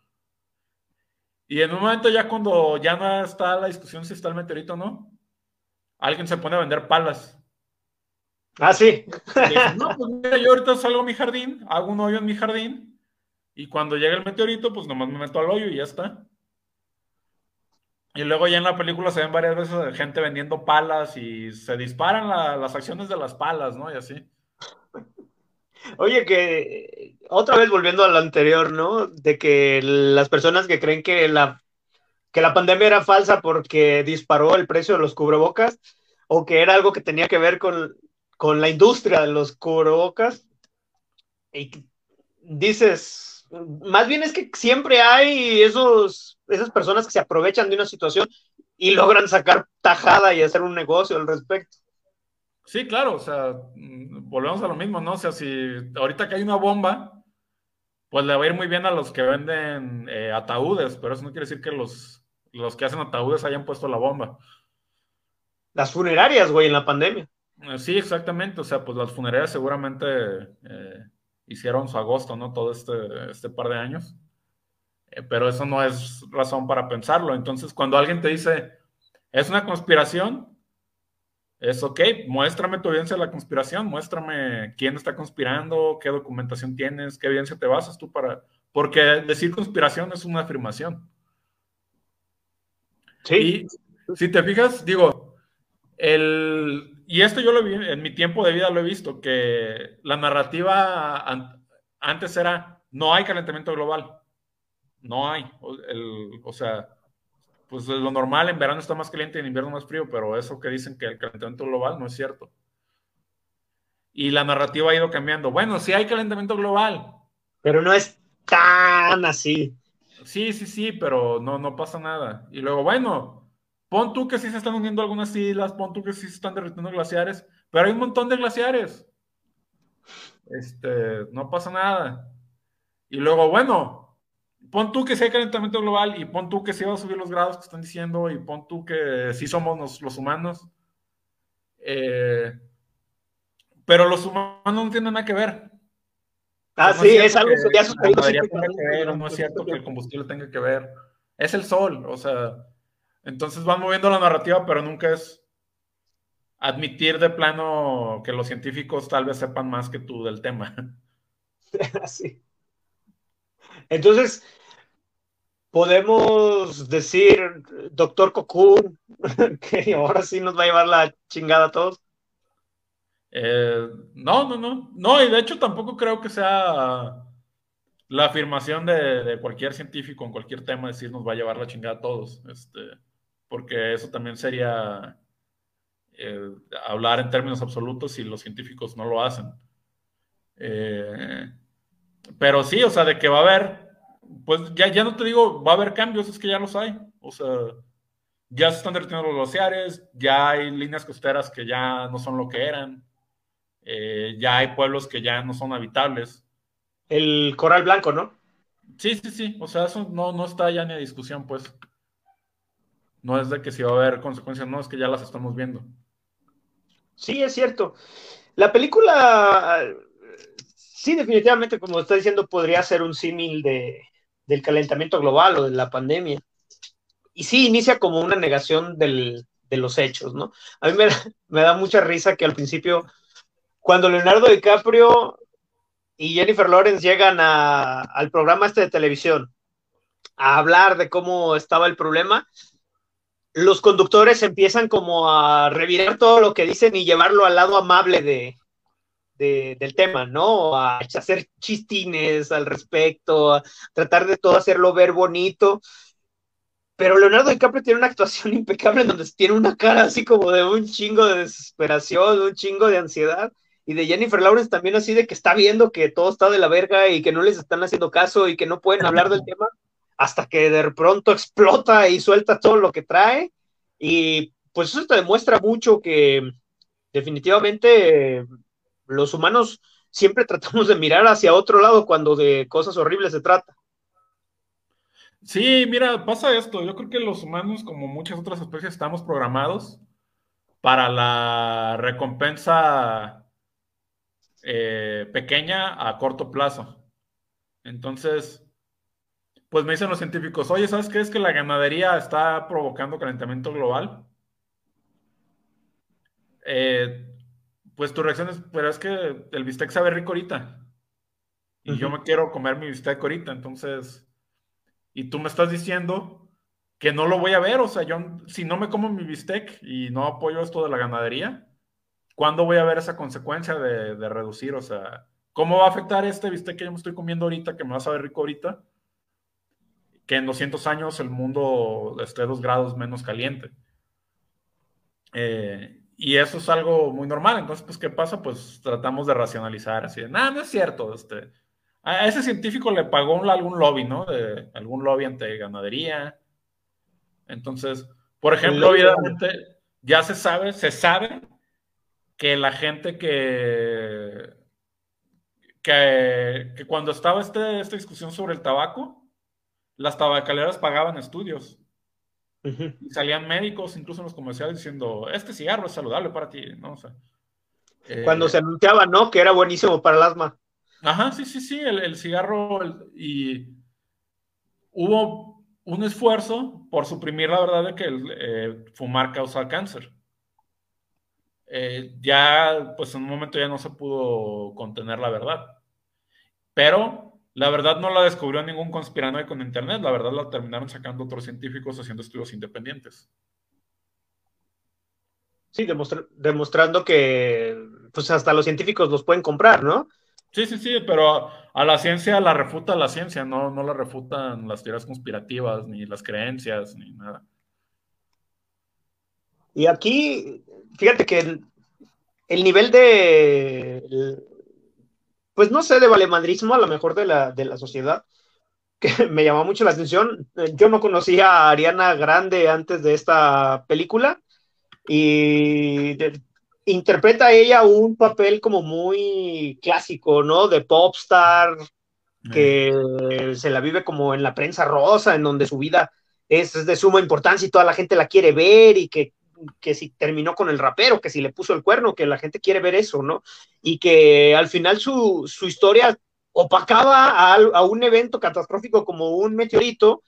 Y en un momento ya cuando ya no está la discusión si está el meteorito o no, alguien se pone a vender palas. Ah, sí. no, pues mira, yo ahorita salgo a mi jardín, hago un hoyo en mi jardín, y cuando llega el meteorito, pues nomás me meto al hoyo y ya está. Y luego ya en la película se ven varias veces gente vendiendo palas y se disparan las acciones de las palas, ¿no? Y así. Oye, que otra vez volviendo a lo anterior, ¿no? De que las personas que creen que la, que la pandemia era falsa porque disparó el precio de los cubrebocas o que era algo que tenía que ver con, con la industria de los cubrebocas. Y dices, más bien es que siempre hay esos esas personas que se aprovechan de una situación y logran sacar tajada y hacer un negocio al respecto. Sí, claro, o sea, mm, volvemos a lo mismo, ¿no? O sea, si ahorita que hay una bomba, pues le va a ir muy bien a los que venden eh, ataúdes, pero eso no quiere decir que los, los que hacen ataúdes hayan puesto la bomba. Las funerarias, güey, en la pandemia. Eh, sí, exactamente, o sea, pues las funerarias seguramente eh, hicieron su agosto, ¿no? Todo este, este par de años. Eh, pero eso no es razón para pensarlo. Entonces, cuando alguien te dice, es una conspiración, es ok, muéstrame tu evidencia de la conspiración, muéstrame quién está conspirando, qué documentación tienes, qué evidencia te basas tú para... Porque decir conspiración es una afirmación. Sí. Y si te fijas, digo, el, y esto yo lo vi, en mi tiempo de vida lo he visto, que la narrativa antes era, no hay calentamiento global. No hay. O, sea, pues lo normal en verano está más caliente y en invierno más frío, pero eso que dicen que el calentamiento global no es cierto. Y la narrativa ha ido cambiando. Bueno, sí hay calentamiento global. Pero no es tan así. Sí, sí, sí, pero no, no pasa nada. Y luego, bueno, pon tú que sí se están uniendo algunas islas, pon tú que sí se están derritiendo glaciares, pero hay un montón de glaciares. Este, no pasa nada. Y luego, bueno, pon tú que sea calentamiento global y pon tú que se va a subir los grados que están diciendo y pon tú que sí somos los, humanos. Eh, Pero los humanos no tienen nada que ver. Ah, sí, es algo que, ya sucedido. no es cierto que el combustible tenga que ver. Es el sol, o sea. Entonces van moviendo la narrativa, pero nunca es admitir de plano que los científicos tal vez sepan más que tú del tema. (laughs) Sí. Entonces, podemos decir, doctor Cocoon, (laughs) que ahora sí nos va a llevar la chingada a todos. Eh, no, no, no. No, y de hecho tampoco creo que sea la afirmación de, cualquier científico en cualquier tema decir nos va a llevar la chingada a todos. Este, porque eso también sería eh, hablar en términos absolutos si los científicos no lo hacen. Eh, pero sí, o sea, de que va a haber, pues ya, ya no te digo, va a haber cambios, es que ya los hay. O sea, ya se están derritiendo los glaciares, ya hay líneas costeras que ya no son lo que eran, eh, ya hay pueblos que ya no son habitables. El coral blanco, ¿no? Sí, sí, sí, o sea, eso no, no está ya ni a discusión, pues. No es de que si va a haber consecuencias, no, es que ya las estamos viendo. Sí, es cierto. La película, sí, definitivamente, como está diciendo, podría ser un símil de, del calentamiento global o de la pandemia. Y sí, inicia como una negación de los hechos, ¿no? A mí (laughs) me da, mucha risa que al principio, cuando Leonardo DiCaprio y Jennifer Lawrence llegan al programa este de televisión a hablar de cómo estaba el problema, los conductores empiezan como a revirar todo lo que dicen y llevarlo al lado amable de, del tema, ¿no? A hacer chistines al respecto, a tratar de todo hacerlo ver bonito. Pero Leonardo DiCaprio tiene una actuación (laughs) impecable en donde tiene una cara así como de un chingo de desesperación, un chingo de ansiedad. Y de Jennifer Lawrence también así de que está viendo que todo está de la verga y que no les están haciendo caso y que no pueden hablar del (laughs) tema hasta que de pronto (laughs) explota y suelta todo lo que trae. Y pues eso te demuestra mucho que definitivamente los humanos siempre (laughs) tratamos de mirar hacia otro lado cuando de cosas horribles se trata. Sí, mira, pasa esto. Yo creo que los humanos, como muchas otras especies, estamos programados para la recompensa eh, pequeña a corto plazo. Entonces, pues me dicen los científicos, oye, ¿sabes qué es que la ganadería está provocando calentamiento global? Eh, pues tu reacción es, pero es que el bistec sabe rico ahorita. Y yo me quiero comer mi bistec ahorita, entonces, y tú me estás diciendo que no lo voy a ver, o sea, yo si no me como mi bistec y no apoyo esto de la ganadería, ¿cuándo voy a ver esa consecuencia de, de reducir? O sea, ¿cómo va a afectar este bistec que yo me estoy comiendo ahorita, que me va a saber rico ahorita? Que en 200 años el mundo esté dos grados menos caliente. Eh, y eso es algo muy normal. Entonces, pues, ¿qué pasa? Pues tratamos de racionalizar así de, nada, no es cierto. Este, a ese científico le pagó algún lobby, ¿no? De algún lobby ante ganadería. Entonces, por ejemplo, obviamente, ya se sabe, se sabe que la gente que, que, que cuando estaba este, esta discusión sobre el tabaco, las tabacaleras pagaban estudios. Y salían médicos, incluso en los comerciales, diciendo, este cigarro es saludable para ti, ¿no? Eh, Cuando se anunciaba, ¿no? Que era buenísimo para el asma. Ajá, sí, sí, sí, el, cigarro y hubo un esfuerzo por suprimir la verdad de que el, eh, fumar causa cáncer. Eh, ya, pues en un momento ya no se pudo contener la verdad. Pero la verdad no la descubrió ningún conspiranoico con Internet, la verdad la terminaron sacando otros científicos haciendo estudios independientes. Sí, demostrando que pues hasta los científicos los pueden comprar, ¿no? Sí, sí, sí, pero a la ciencia la refuta la ciencia, no, no la refutan las teorías conspirativas, ni las creencias, ni nada. Y aquí, fíjate que el nivel de pues no sé, de valemadrismo a lo mejor de la, de la sociedad, que (laughs) me llamó mucho la atención. Yo no conocía a Ariana Grande antes de esta película y interpreta ella un papel como muy clásico, ¿no? De popstar, que se la vive como en la prensa rosa, en donde su vida es, de suma importancia y toda la gente la quiere ver y que que si terminó con el rapero, que si le puso el cuerno, que la gente quiere ver eso, ¿no? Y que al final su, su historia opacaba a, a, un evento catastrófico como un meteorito,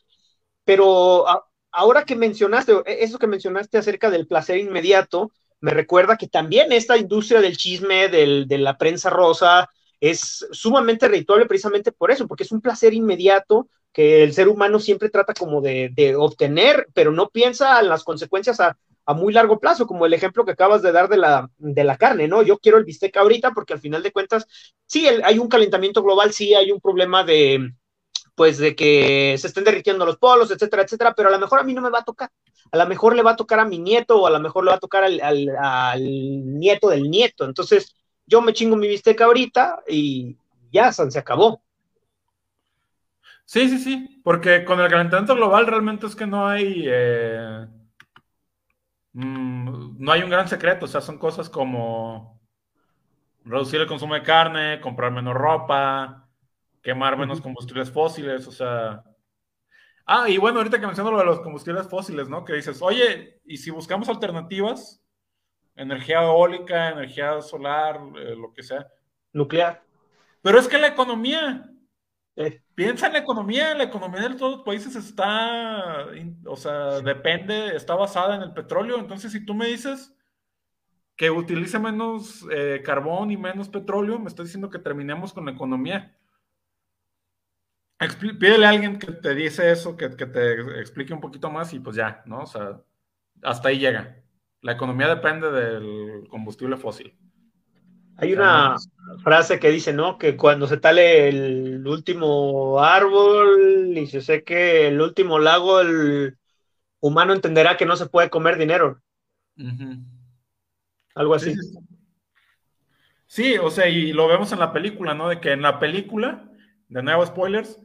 pero ahora que mencionaste, eso que mencionaste acerca del placer inmediato, me recuerda que también esta industria del chisme, del, de la prensa rosa, es sumamente redituable precisamente por eso, porque es un placer inmediato que el ser humano siempre trata como de, de obtener, pero no piensa en las consecuencias a, a, muy largo plazo, como el ejemplo que acabas de dar de la, de la carne, ¿no? Yo quiero el bistec ahorita porque al final de cuentas, sí, hay un calentamiento global, sí hay un problema de, pues, de que se estén derritiendo los polos, etcétera, etcétera, pero a lo mejor a mí no me va a tocar a lo mejor le va a tocar a mi nieto o a lo mejor le va a tocar al, nieto del nieto. Entonces, yo me chingo mi bisteca ahorita y ya, se acabó. Sí, sí, sí, porque con el calentamiento global realmente es que no hay, eh, mmm, no hay un gran secreto, o sea, son cosas como reducir el consumo de carne, comprar menos ropa, quemar menos combustibles fósiles, o sea, Ah, y bueno, ahorita que menciono lo de los combustibles fósiles, ¿no? Que dices, oye, ¿y si buscamos alternativas? Energía eólica, energía solar, eh, lo que sea. Nuclear. Pero es que la economía, piensa en la economía, la economía de todos los países está, o sea, depende, está basada en el petróleo. Entonces, si tú me dices que utilice menos eh, carbón y menos petróleo, me estás diciendo que terminemos con la economía pídele a alguien que te dice eso, que, te explique un poquito más y pues ya, ¿no? O sea, hasta ahí llega. La economía depende del combustible fósil. Hay una frase que dice, ¿no? Que cuando se tale el último árbol y se seque el último lago, el humano entenderá que no se puede comer dinero. Algo así. Sí, o sea, y lo vemos en la película, ¿no? De que en la película, de nuevo spoilers,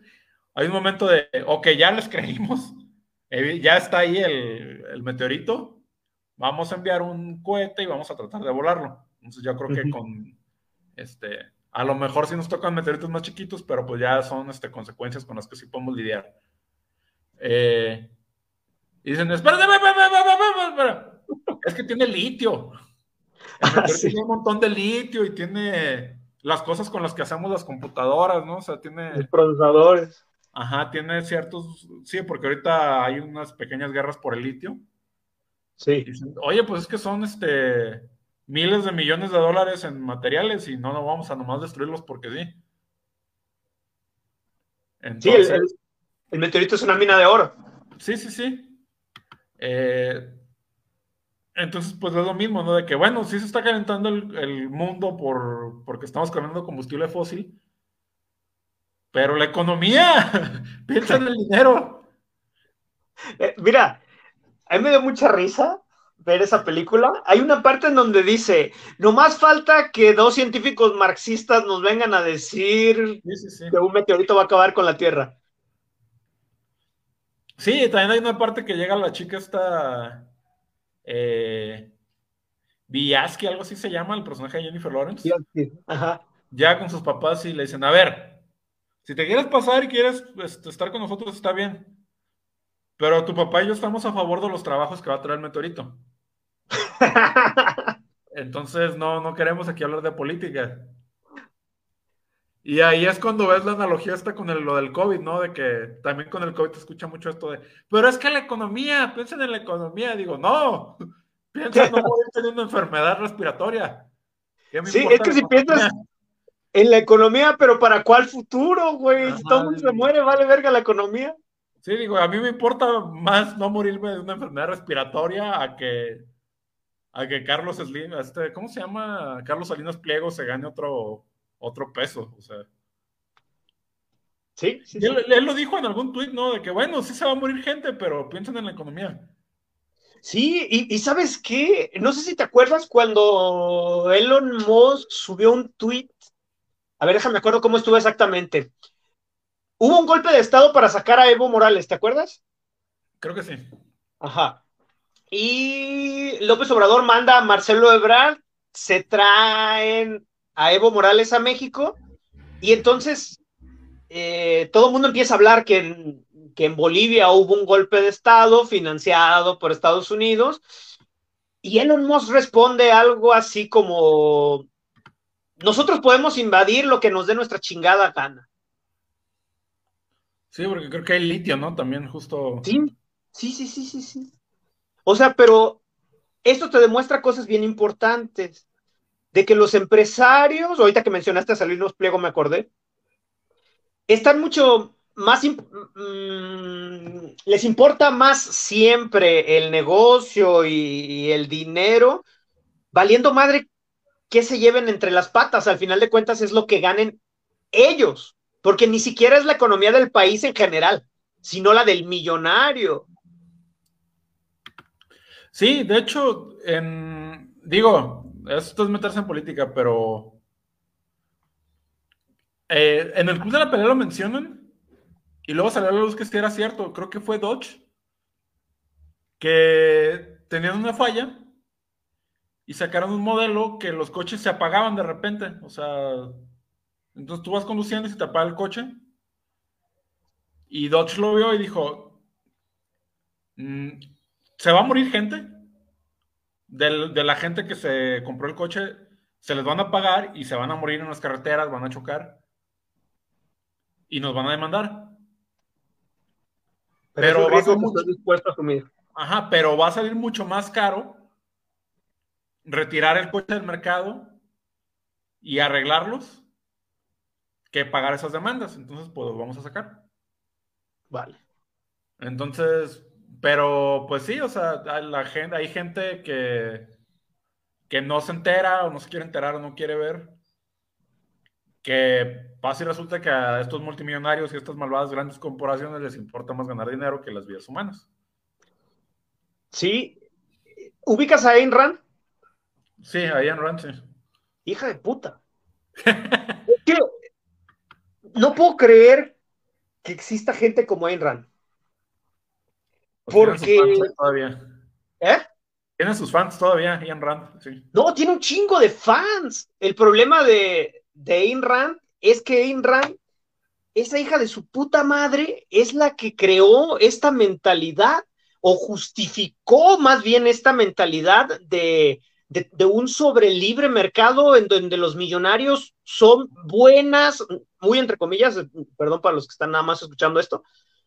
hay un momento de, ok, ya les creímos, (laughs) eh, ya está ahí el, meteorito, vamos a enviar un cohete y vamos a tratar de volarlo. Entonces yo creo que con, este, a lo mejor sí nos tocan meteoritos más chiquitos, pero pues ya son este, consecuencias con las que sí podemos lidiar. Eh, y dicen, espérate, es que tiene litio. Ah, tiene un montón de litio y tiene las cosas con las que hacemos las computadoras, ¿no? O sea, tiene... Los procesadores. Ajá, tiene ciertos, sí, porque ahorita hay unas pequeñas guerras por el litio. Sí. Oye, pues es que son este miles de millones de dólares en materiales y no nos vamos a nomás destruirlos porque sí. Entonces, sí, el, meteorito es una mina de oro. Sí, sí, sí. Eh, entonces, pues es lo mismo, ¿no? De que, bueno, sí se está calentando el, el mundo por, porque estamos cambiando combustible fósil, pero la economía, (laughs) piensa en el dinero. Eh, mira, a mí me dio mucha risa ver esa película. Hay una parte en donde dice, no más falta que dos científicos marxistas nos vengan a decir que un meteorito va a acabar con la Tierra. Sí, también hay una parte que llega la chica esta eh, algo así se llama, el personaje de Jennifer Lawrence. Ajá. Ya con sus papás y le dicen, a ver, si te quieres pasar y quieres este, estar con nosotros, está bien. Pero tu papá y yo estamos a favor de los trabajos que va a traer el meteorito. Entonces, no, no queremos aquí hablar de política. Y ahí es cuando ves la analogía esta con lo del COVID, ¿no? De que también con el COVID te escucha mucho esto de, pero es que la economía, piensen en la economía. Digo, no, piensa en no morirte una enfermedad respiratoria. Sí, es que si piensas, en la economía, pero ¿para cuál futuro, güey? si todo el mundo se muere, vale verga la economía. Sí, digo, a mí me importa más no morirme de una enfermedad respiratoria a que, a que Carlos Slim, este, ¿cómo se llama? Carlos Salinas Pliego se gane otro, otro peso, o sea. Sí, sí, él, lo dijo en algún tuit, ¿no? De que, bueno, sí se va a morir gente, pero piensen en la economía. Sí, y, y, ¿sabes qué? No sé si te acuerdas cuando Elon Musk subió un tuit a ver, déjame acuerdo cómo estuvo exactamente. Hubo un golpe de Estado para sacar a Evo Morales, ¿te acuerdas? Creo que sí. Ajá. Y López Obrador manda a Marcelo Ebrard, se traen a Evo Morales a México, y entonces eh, todo el mundo empieza a hablar que en, que en Bolivia hubo un golpe de Estado financiado por Estados Unidos, Y Elon Musk responde algo así como, nosotros podemos invadir lo que nos dé nuestra chingada gana. Sí, porque creo que hay litio, ¿no? También justo. Sí, sí, sí, sí, sí, sí. O sea, pero esto te demuestra cosas bien importantes. De que los empresarios, ahorita que mencionaste a Salinos Pliego, me acordé, están mucho más, mm, les importa más siempre el negocio y, el dinero, valiendo madre que se lleven entre las patas, al final de cuentas es lo que ganen ellos, porque ni siquiera es la economía del país en general, sino la del millonario. Sí, de hecho, digo, esto es meterse en política, pero eh, en el club de la pelea lo mencionan y luego salió a la luz que sí era cierto. Creo que fue Dodge que tenían una falla y sacaron un modelo que los coches se apagaban de repente. O sea, entonces tú vas conduciendo y se te apaga el coche. Y Dodge lo vio y dijo, mm, ¿se va a morir gente? De, de la gente que se compró el coche, se les van a pagar y se van a morir en las carreteras, van a chocar y nos van a demandar. Pero, va a ser dispuesto a asumir. Ajá, pero va a salir mucho más caro retirar el coche del mercado y arreglarlos que pagar esas demandas. Entonces, pues vamos a sacar. Vale. Entonces, pero pues sí, o sea, la gente, hay gente que, que no se entera o no se quiere enterar o no quiere ver que pasa y resulta que a estos multimillonarios y estas malvadas grandes corporaciones les importa más ganar dinero que las vidas humanas. Sí. ¿Ubicas a Ayn Rand? Sí, a Ayn Rand, sí. Hija de puta. (laughs) no puedo creer que exista gente como Ayn Rand. Porque. ¿eh? todavía. ¿Eh? Tiene sus fans todavía, Ayn Rand, sí. No, tiene un chingo de fans. El problema de, de Ayn Rand es que Ayn Rand, esa hija de su puta madre, es la que creó esta mentalidad o justificó más bien esta mentalidad de, de, un sobre libre mercado en donde los millonarios son buenas, muy entre comillas, perdón para los que están nada más escuchando esto,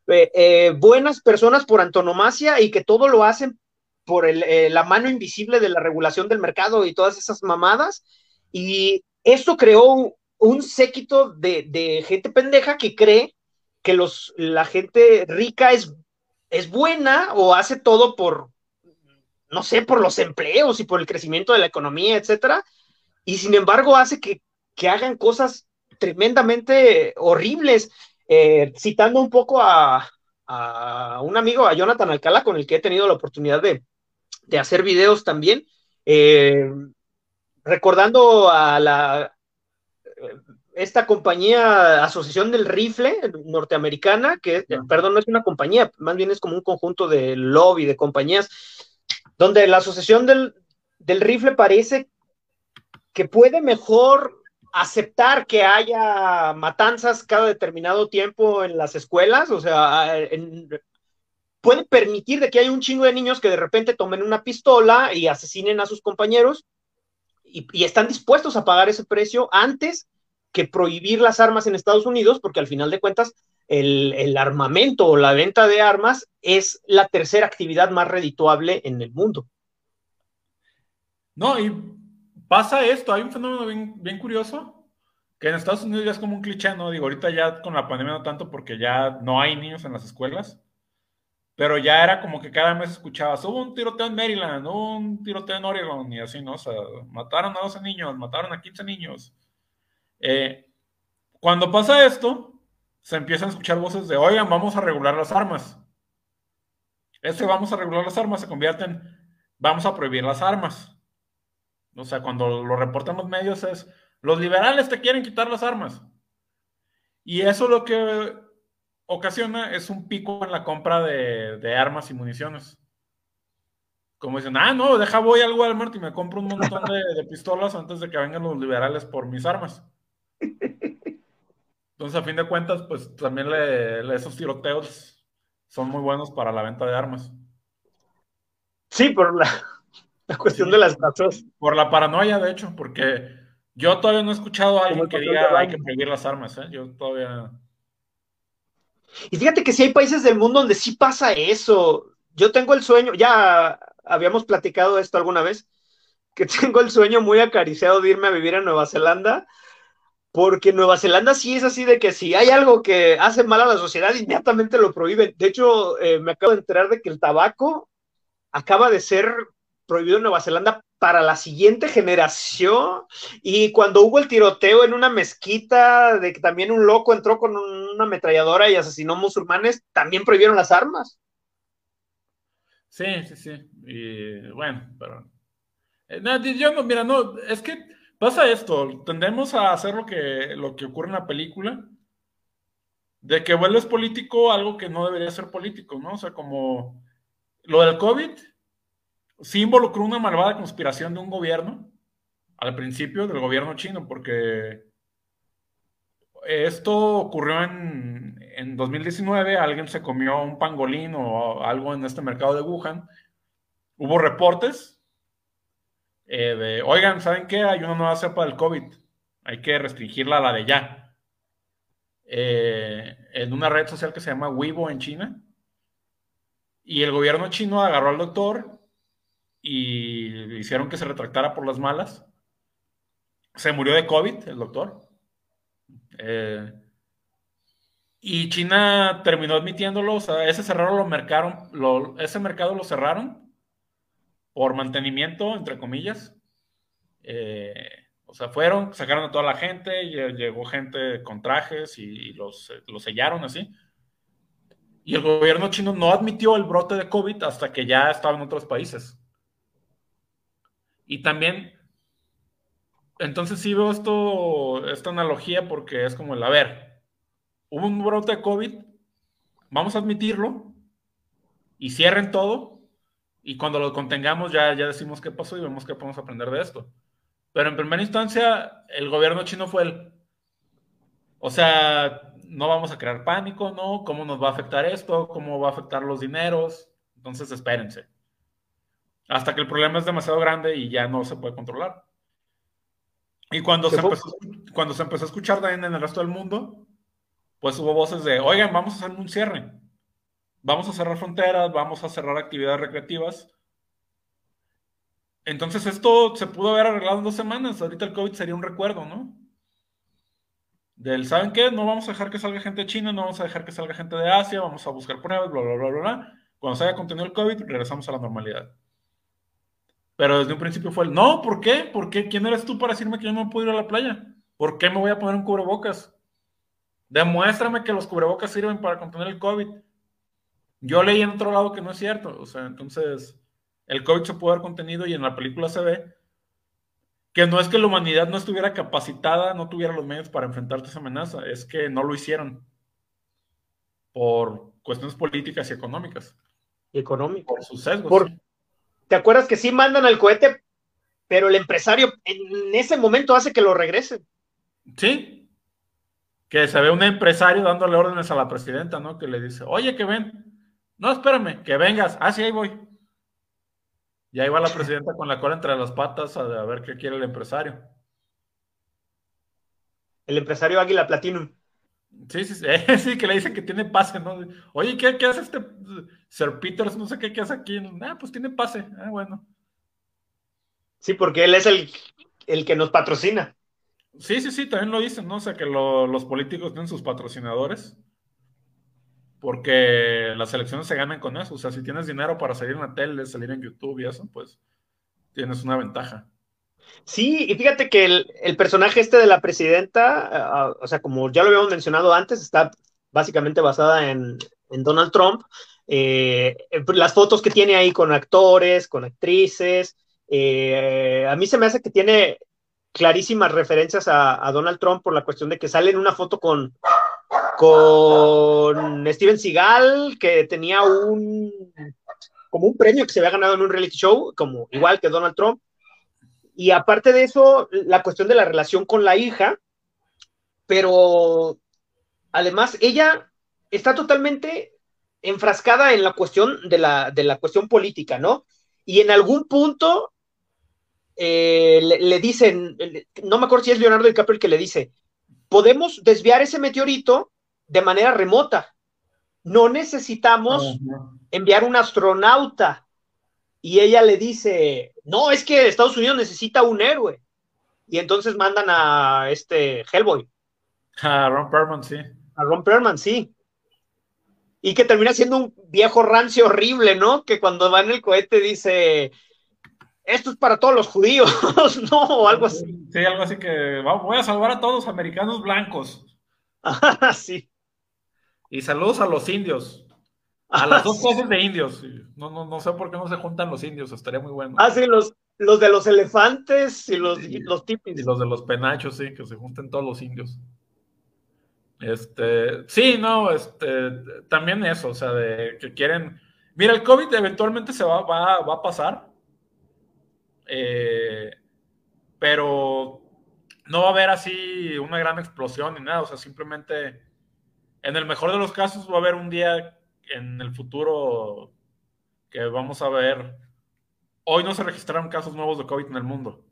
eh, eh, buenas personas por antonomasia y que todo lo hacen por eh, la mano invisible de la regulación del mercado y todas esas mamadas. Y esto creó un, séquito de, gente pendeja que cree que la gente rica es, es buena o hace todo por, no sé, por los empleos y por el crecimiento de la economía, etcétera, y sin embargo hace que, hagan cosas tremendamente horribles. Eh, citando un poco a, un amigo, a Jonathan Alcala, con el que he tenido la oportunidad de, hacer videos también. Eh, recordando a la esta compañía, Asociación del Rifle norteamericana, que, perdón, no es una compañía, más bien es como un conjunto de lobby de compañías, donde la Asociación del, del Rifle parece que puede mejor aceptar que haya matanzas cada determinado tiempo en las escuelas, o sea, puede permitir de que haya un chingo de niños que de repente tomen una pistola y asesinen a sus compañeros, y, están dispuestos a pagar ese precio antes que prohibir las armas en Estados Unidos, porque al final de cuentas el, armamento o la venta de armas es la tercera actividad más redituable en el mundo. No, y pasa esto, hay un fenómeno bien, curioso, que en Estados Unidos ya es como un cliché, ¿no? Digo, ahorita ya con la pandemia no tanto porque ya no hay niños en las escuelas, pero ya era como que cada mes escuchabas, hubo un tiroteo en Maryland, hubo un tiroteo en Oregon, y así, ¿no? O sea, mataron a 12 niños, mataron a 15 niños. Eh, cuando pasa esto, se empiezan a escuchar voces de, oigan, vamos a regular las armas. Ese vamos a regular las armas se convierte en, vamos a prohibir las armas. O sea, cuando lo reportan los medios es, los liberales te quieren quitar las armas. Y eso es lo que ocasiona es un pico en la compra de, armas y municiones. Como dicen, ah, no, deja voy al Walmart y me compro un montón de, pistolas antes de que vengan los liberales por mis armas. Entonces, a fin de cuentas, pues también esos tiroteos son muy buenos para la venta de armas. Sí, pero la, (laughs) La cuestión de las casas. Por la paranoia, de hecho, porque yo todavía no he escuchado a alguien que diga hay que prohibir las armas, ¿eh? Yo todavía. Y fíjate que sí hay países del mundo donde sí pasa eso. Yo tengo el sueño, ya habíamos platicado esto alguna vez, que (laughs) tengo el sueño muy acariciado de irme a vivir a Nueva Zelanda, porque Nueva Zelanda sí es así de que si hay algo que hace mal a la sociedad, inmediatamente lo prohíben. De hecho, eh, me acabo de enterar de que el tabaco acaba de ser prohibido en Nueva Zelanda para la siguiente generación. Y cuando hubo el tiroteo en una mezquita, de que también un loco entró con una ametralladora y asesinó musulmanes, también prohibieron las armas. Sí, sí, sí. Y bueno, pero. Eh, no, yo no, mira, no, es que pasa esto. Tendemos a hacer lo que, lo que ocurre en la película, de que vuelves político algo que no debería ser político, ¿no? O sea, como lo del COVID sí involucró una malvada conspiración de un gobierno, al principio del gobierno chino, porque esto ocurrió en, en 2019, alguien se comió un pangolín o algo en este mercado de Wuhan, hubo reportes eh, de, oigan, ¿saben qué? Hay una nueva cepa del COVID, hay que restringirla a la de ya. Eh, en una red social que se llama Weibo en China. Y el gobierno chino agarró al doctor y hicieron que se retractara por las malas. Se murió de COVID el doctor. Eh, y China terminó admitiéndolo, o sea, ese cerraron lo mercaron, ese mercado lo cerraron por mantenimiento, entre comillas. Eh, o sea, fueron, sacaron a toda la gente, llegó gente con trajes y, los, los sellaron así. Y el gobierno chino no admitió el brote de COVID hasta que ya estaba en otros países. Y también, entonces sí veo esto, esta analogía porque es como el, a ver, hubo un brote de COVID, vamos a admitirlo y cierren todo y cuando lo contengamos ya, ya decimos qué pasó y vemos qué podemos aprender de esto. Pero en primera instancia, el gobierno chino fue el, o sea, no vamos a crear pánico, ¿no? ¿Cómo nos va a afectar esto? ¿Cómo va a afectar los dineros? Entonces, espérense hasta que el problema es demasiado grande y ya no se puede controlar. Y cuando, se empezó, cuando se empezó a escuchar también en el resto del mundo, pues hubo voces de, oigan, vamos a hacer un cierre, vamos a cerrar fronteras, vamos a cerrar actividades recreativas. Entonces esto se pudo haber arreglado en dos semanas, ahorita el COVID sería un recuerdo, ¿no? Del, ¿saben qué? No vamos a dejar que salga gente de China, no vamos a dejar que salga gente de Asia, vamos a buscar pruebas, bla, bla, bla, bla, bla. Cuando se haya contenido el COVID, regresamos a la normalidad. Pero desde un principio fue el, no, ¿por qué? ¿Por qué? ¿Quién eres tú para decirme que yo no puedo ir a la playa? ¿Por qué me voy a poner un cubrebocas? Demuéstrame que los cubrebocas sirven para contener el COVID. Yo leí en otro lado que no es cierto. O sea, entonces, el COVID se puede haber contenido y en la película se ve que no es que la humanidad no estuviera capacitada, no tuviera los medios para enfrentar esa amenaza, es que no lo hicieron por cuestiones políticas y económicas. Y económicas. Por sus sesgos. Por, ¿Te acuerdas que sí mandan al cohete, pero el empresario en ese momento hace que lo regresen? Sí. Que se ve un empresario dándole órdenes a la presidenta, ¿no? Que le dice, oye, que ven. No, espérame, que vengas. Ah, sí, ahí voy. Y ahí va la presidenta con la cola entre las patas a, ver qué quiere el empresario. El empresario Águila Platinum. Sí, sí, sí, (laughs) sí, que le dice que tiene pase, ¿no? Oye, ¿qué, hace este Sir Peters? No sé qué, qué hace aquí. Ah, pues tiene pase. Ah, bueno. Sí, porque él es el, el que nos patrocina. Sí, sí, sí, también lo dicen, ¿no? O sea, que los políticos tienen sus patrocinadores. Porque las elecciones se ganan con eso. O sea, si tienes dinero para salir en la tele, salir en YouTube y eso, pues tienes una ventaja. Sí, y fíjate que el, personaje este de la presidenta, ah, o sea, como ya lo habíamos mencionado antes, está básicamente basada en, Donald Trump. Eh, las fotos que tiene ahí con actores, con actrices, eh, a mí se me hace que tiene clarísimas referencias a, Donald Trump por la cuestión de que sale en una foto con, con Steven Seagal, que tenía un como un premio que se había ganado en un reality show, como igual que Donald Trump. Y aparte de eso, la cuestión de la relación con la hija, pero además ella está totalmente enfrascada en la cuestión de la, de la cuestión política, ¿no? Y en algún punto eh, le, dicen, no me acuerdo si es Leonardo DiCaprio el que le dice, podemos desviar ese meteorito de manera remota. No necesitamos enviar un astronauta. Y ella le dice, no, es que Estados Unidos necesita un héroe. Y entonces mandan a este Hellboy. A Ron Perlman, sí. A Ron Perlman, sí. Y que termina siendo un viejo rancio horrible, ¿no? Que cuando va en el cohete dice, esto es para todos los judíos, (laughs) ¿no? O algo así. Sí, algo así que voy a salvar a todos los americanos blancos. (laughs) sí. Y saludos a los indios. A las dos (laughs) cosas de indios. No, no, no sé por qué no se juntan los indios, estaría muy bueno. Ah, sí, los, los de los elefantes y los, los tipis. Y los de los penachos, sí, que se junten todos los indios. Este, sí, no, este, también eso, o sea, de que quieren. Mira, el COVID eventualmente se va, va, va a pasar. Eh, pero no va a haber así una gran explosión ni nada, o sea, simplemente en el mejor de los casos va a haber un día en el futuro que vamos a ver. Hoy no se registraron casos nuevos de COVID en el mundo.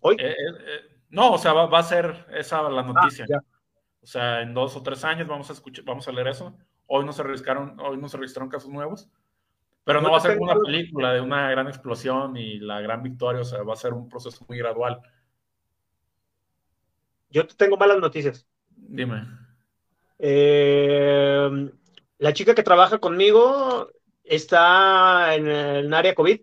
¿Hoy? Eh, eh, no, o sea, va, a ser esa la ah, noticia. o sea, en dos o tres años vamos a escuchar, vamos a leer eso. Hoy no se registraron, hoy no se registraron casos nuevos. Pero no va a ser una película de una gran explosión y la gran victoria, o sea, va a ser un proceso muy gradual. Yo tengo malas noticias. Dime. Eh, la chica que trabaja conmigo está en el área COVID.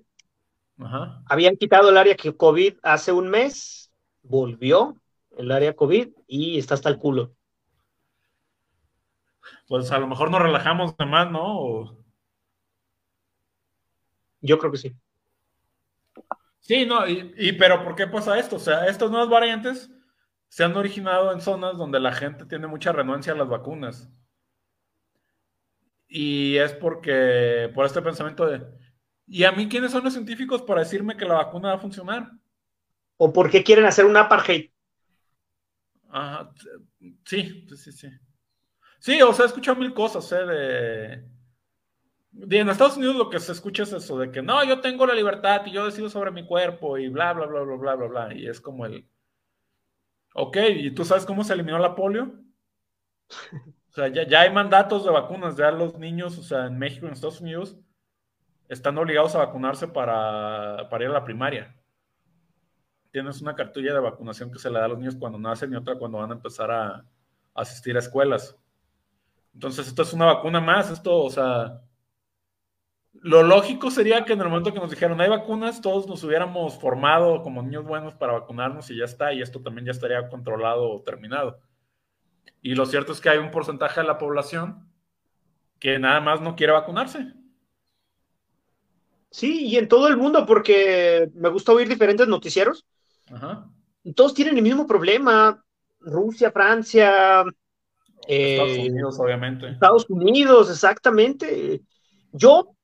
Ajá. Habían quitado el área COVID hace un mes, volvió el área COVID y está hasta el culo. Pues a lo mejor nos relajamos de más, ¿no? Yo creo que sí. Sí, no, y, pero ¿por qué pasa esto? O sea, estas nuevas variantes se han originado en zonas donde la gente tiene mucha renuencia a las vacunas. Y es porque, por este pensamiento de, ¿y a mí quiénes son los científicos para decirme que la vacuna va a funcionar? ¿O por qué quieren hacer un apartheid? Ajá, sí, sí, sí. Sí, o sea, he escuchado mil cosas, ¿eh? De en Estados Unidos lo que se escucha es eso de que no, yo tengo la libertad y yo decido sobre mi cuerpo y bla, bla, bla, bla, bla, bla, bla. Y es como el. Ok, ¿y tú sabes cómo se eliminó la polio? (laughs) O sea, ya, hay mandatos de vacunas, ya los niños, o sea, en México, en Estados Unidos, están obligados a vacunarse para, para ir a la primaria. Tienes una cartilla de vacunación que se le da a los niños cuando nacen y otra cuando van a empezar a asistir a escuelas. Entonces, esto es una vacuna más, esto, o sea, lo lógico sería que en el momento que nos dijeron hay vacunas, todos nos hubiéramos formado como niños buenos para vacunarnos y ya está, y esto también ya estaría controlado o terminado. Y lo cierto es que hay un porcentaje de la población que nada más no quiere vacunarse. Sí, y en todo el mundo, porque me gusta oír diferentes noticieros. Todos tienen el mismo problema. Rusia, Francia. Estados eh, Unidos, obviamente. Estados Unidos, exactamente. Yo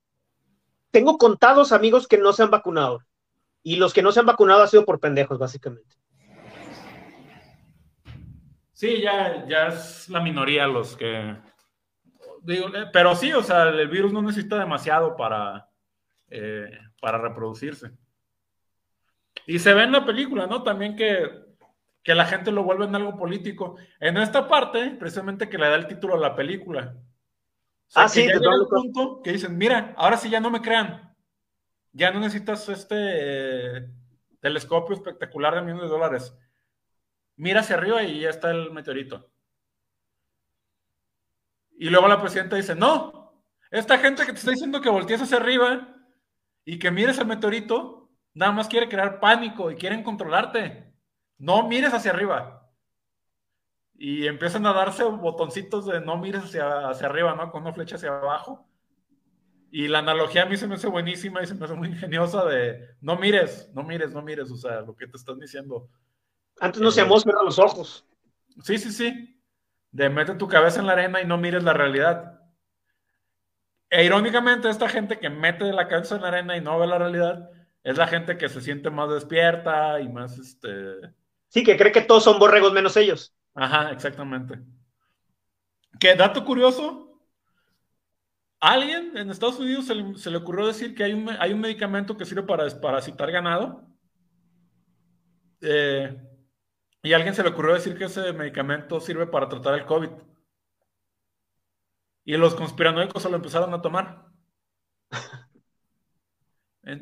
tengo contados amigos que no se han vacunado. Y los que no se han vacunado ha sido por pendejos, básicamente. Sí, ya, ya es la minoría los que. Digo, eh, pero sí, o sea, el virus no necesita demasiado para, eh, para reproducirse. Y se ve en la película, ¿no? También que, que la gente lo vuelve en algo político. En esta parte, precisamente que le da el título a la película, ah, sí, ya llega punto que dicen, mira, ahora sí ya no me crean. Ya no necesitas este eh, telescopio espectacular de millones de dólares. Mira hacia arriba y ya está el meteorito. Y luego la presidenta dice, no, esta gente que te está diciendo que voltees hacia arriba y que mires el meteorito, nada más quiere crear pánico y quieren controlarte. No mires hacia arriba y empiezan a darse botoncitos de no mires hacia, hacia arriba, ¿no? Con una flecha hacia abajo. Y la analogía a mí se me hace buenísima y se me hace muy ingeniosa de no mires, no mires, no mires, o sea, lo que te están diciendo. Antes no se eh, a los ojos. Sí, sí, sí. De mete tu cabeza en la arena y no mires la realidad. E irónicamente, esta gente que mete la cabeza en la arena y no ve la realidad, es la gente que se siente más despierta y más, este... Sí, que cree que todos son borregos menos ellos. Ajá, exactamente. ¿Qué dato curioso? alguien en Estados Unidos se le, ocurrió decir que hay un, hay un, medicamento que sirve para desparasitar ganado. Eh, y a alguien se le ocurrió decir que ese medicamento sirve para tratar el COVID. Y los conspiranoicos se lo empezaron a tomar. (laughs)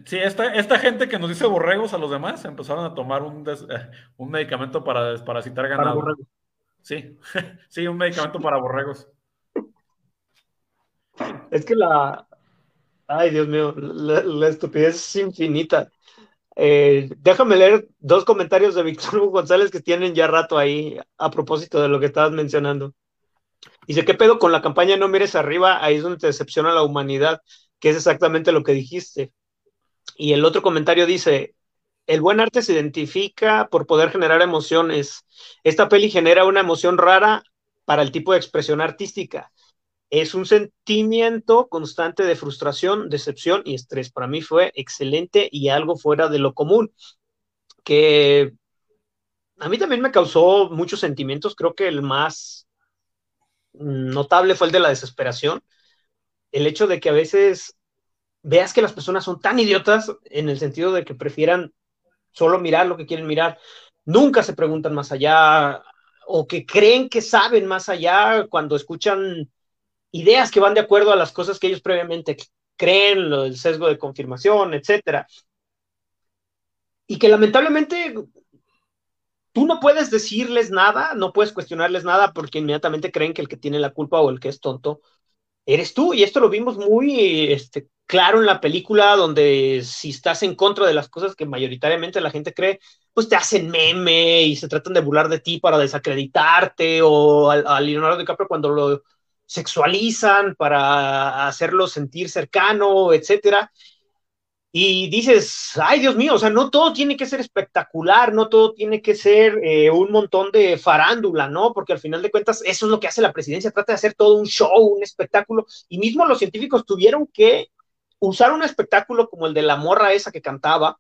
Sí, esta, esta gente que nos dice borregos a los demás empezaron a tomar un, (laughs) un medicamento para desparasitar ganado. Para sí, (laughs) sí, un medicamento para borregos. Es que la. Ay, Dios mío, la, estupidez es infinita. Eh, déjame leer dos comentarios de Víctor Hugo González que tienen ya rato ahí a propósito de lo que estabas mencionando. Dice, ¿qué pedo con la campaña No mires arriba? Ahí es donde te decepciona la humanidad, que es exactamente lo que dijiste. Y el otro comentario dice, el buen arte se identifica por poder generar emociones. Esta peli genera una emoción rara para el tipo de expresión artística es un sentimiento constante de frustración, decepción y estrés. Para mí fue excelente y algo fuera de lo común, que a mí también me causó muchos sentimientos. Creo que el más notable fue el de la desesperación. El hecho de que a veces veas que las personas son tan idiotas en el sentido de que prefieran solo mirar lo que quieren mirar, nunca se preguntan más allá o que creen que saben más allá cuando escuchan ideas que van de acuerdo a las cosas que ellos previamente creen, el sesgo de confirmación, etcétera. Y que lamentablemente tú no puedes decirles nada, no puedes cuestionarles nada porque inmediatamente creen que el que tiene la culpa o el que es tonto eres tú. Y esto lo vimos muy este, claro en la película, donde si estás en contra de las cosas que mayoritariamente la gente cree, pues te hacen meme y se tratan de burlar de ti para desacreditarte, o a, a Leonardo DiCaprio cuando lo sexualizan para hacerlo sentir cercano, etcétera. Y dices, ay Dios mío, o sea, no todo tiene que ser espectacular, no todo tiene que ser eh, un montón de farándula, ¿no? Porque al final de cuentas eso es lo que hace la presidencia, trata de hacer todo un show, un espectáculo, y mismo los científicos tuvieron que usar un espectáculo como el de la morra esa que cantaba,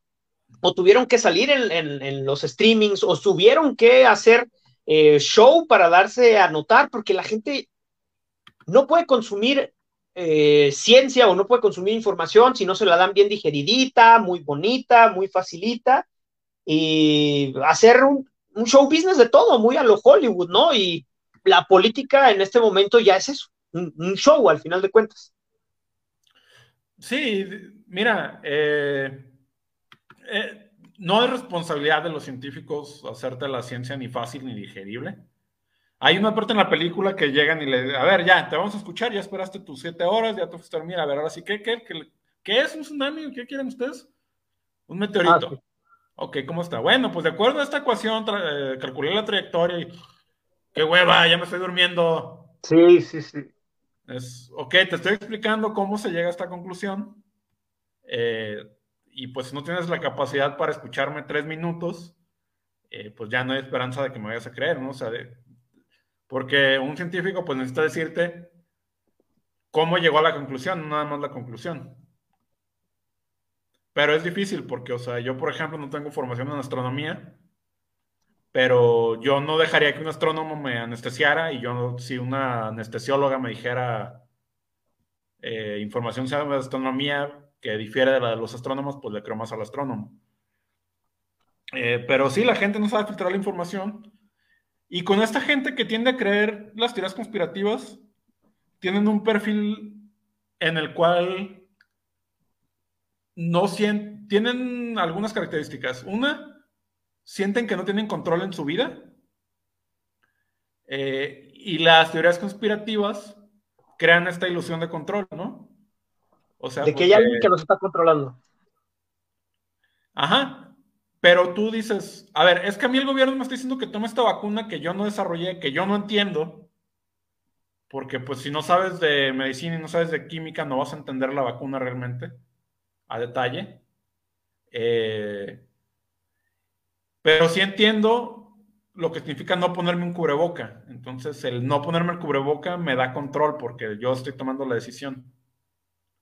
o tuvieron que salir en, los streamings, o tuvieron que hacer eh, show para darse a notar, porque la gente no puede consumir eh, ciencia o no puede consumir información si no se la dan bien digeridita, muy bonita, muy facilita, y hacer un, show business de todo, muy a lo Hollywood, ¿no? Y la política en este momento ya es eso, un, show al final de cuentas. Sí, mira, eh, eh, no es responsabilidad de los científicos hacerte la ciencia ni fácil ni digerible. Hay una parte en la película que llegan y le a ver, ya, te vamos a escuchar, ya esperaste tus siete horas, ya te fuiste a dormir, a ver, ahora sí, ¿qué, qué, qué, es un tsunami? ¿Qué quieren ustedes? Un meteorito. Ah, ok, ¿cómo está? Bueno, pues de acuerdo a esta ecuación, eh, calculé la trayectoria y qué hueva, ya me estoy durmiendo. Sí, sí, sí. Es, ok, te estoy explicando cómo se llega a esta conclusión. Eh, y pues si no tienes la capacidad para escucharme tres minutos, eh, pues ya no hay esperanza de que me vayas a creer, ¿no? O sea, de, porque un científico pues necesita decirte cómo llegó a la conclusión, nada más la conclusión. Pero es difícil porque, o sea, yo por ejemplo no tengo formación en astronomía, pero yo no dejaría que un astrónomo me anestesiara y yo, si una anestesióloga me dijera eh, información sobre astronomía que difiere de la de los astrónomos, pues le creo más al astrónomo. Eh, pero sí, la gente no sabe filtrar la información y con esta gente que tiende a creer las teorías conspirativas, tienen un perfil en el cual no sienten, tienen algunas características. Una, sienten que no tienen control en su vida. Eh, y las teorías conspirativas crean esta ilusión de control, ¿no? O sea, de que hay alguien que los está controlando. Ajá. Pero tú dices, a ver, es que a mí el gobierno me está diciendo que tome esta vacuna que yo no desarrollé, que yo no entiendo, porque pues si no sabes de medicina y no sabes de química, no vas a entender la vacuna realmente a detalle. Eh, pero sí entiendo lo que significa no ponerme un cubreboca. Entonces, el no ponerme el cubreboca me da control porque yo estoy tomando la decisión.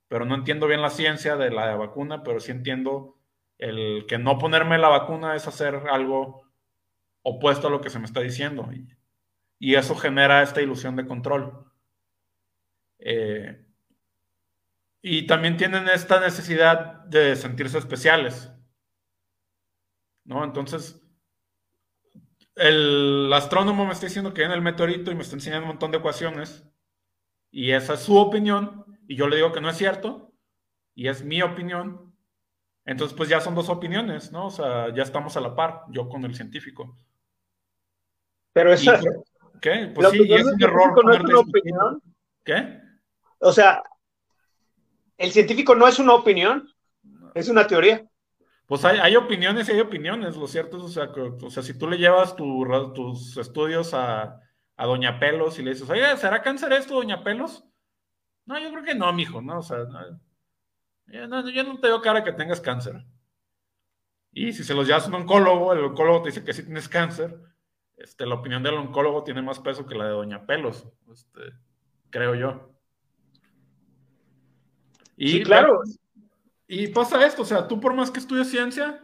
Pero no entiendo bien la ciencia de la vacuna, pero sí entiendo el que no ponerme la vacuna es hacer algo opuesto a lo que se me está diciendo. Y, eso genera esta ilusión de control. Eh, Y también tienen esta necesidad de sentirse especiales. ¿No? Entonces, el astrónomo me está diciendo que en el meteorito y me está enseñando un montón de ecuaciones. Y esa es su opinión. Y yo le digo que no es cierto. Y es mi opinión. Entonces, pues ya son dos opiniones, ¿no? O sea, ya estamos a la par, yo con el científico. Pero eso. ¿Qué? Pues sí, es un error. No es una opinión. ¿Qué? O sea, el científico no es una opinión, es una teoría. Pues hay, opiniones y hay opiniones, lo cierto es, o sea, o sea si tú le llevas tus estudios a, Doña Pelos y le dices, oye, ¿será cáncer esto, Doña Pelos? No, yo creo que no, mijo, ¿no? O sea, yo, no, yo no te veo cara que tengas cáncer. Y si se los llevas a un oncólogo, el oncólogo te dice que sí tienes cáncer, este, la opinión del oncólogo tiene más peso que la de Doña Pelos, este, creo yo. Y, sí, claro. Y pasa esto, o sea, tú por más que estudies ciencia,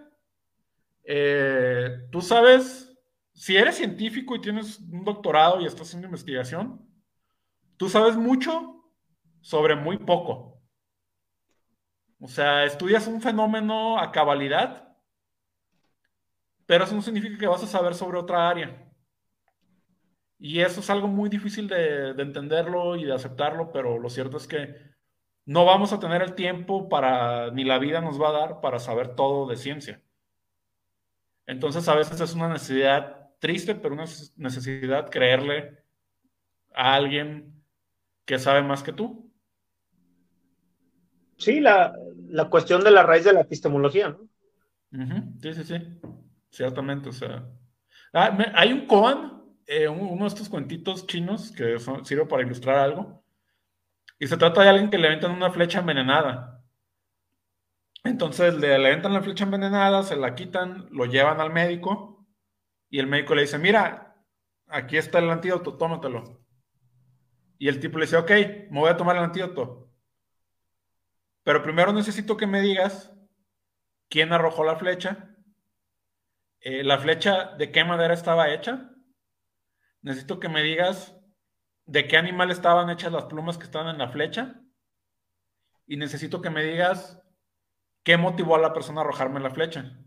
eh, tú sabes, si eres científico y tienes un doctorado y estás haciendo investigación, tú sabes mucho sobre muy poco. O sea, estudias un fenómeno a cabalidad, pero eso no significa que vas a saber sobre otra área. Y eso es algo muy difícil de, de entenderlo y de aceptarlo, pero lo cierto es que no vamos a tener el tiempo para, ni la vida nos va a dar para saber todo de ciencia. Entonces a veces es una necesidad triste, pero una necesidad creerle a alguien que sabe más que tú. Sí, la, cuestión de la raíz de la epistemología, ¿no? Sí, sí, sí, ciertamente, o sea. Ah, hay un koan, eh, uno de estos cuentitos chinos que sirve para ilustrar algo, y se trata de alguien que le aventan una flecha envenenada. Entonces le aventan la flecha envenenada, se la quitan, lo llevan al médico y el médico le dice, mira, aquí está el antídoto, tómatelo. Y el tipo le dice, ok, me voy a tomar el antídoto. Pero primero necesito que me digas quién arrojó la flecha, eh, la flecha de qué madera estaba hecha. Necesito que me digas de qué animal estaban hechas las plumas que estaban en la flecha. Y necesito que me digas qué motivó a la persona a arrojarme la flecha.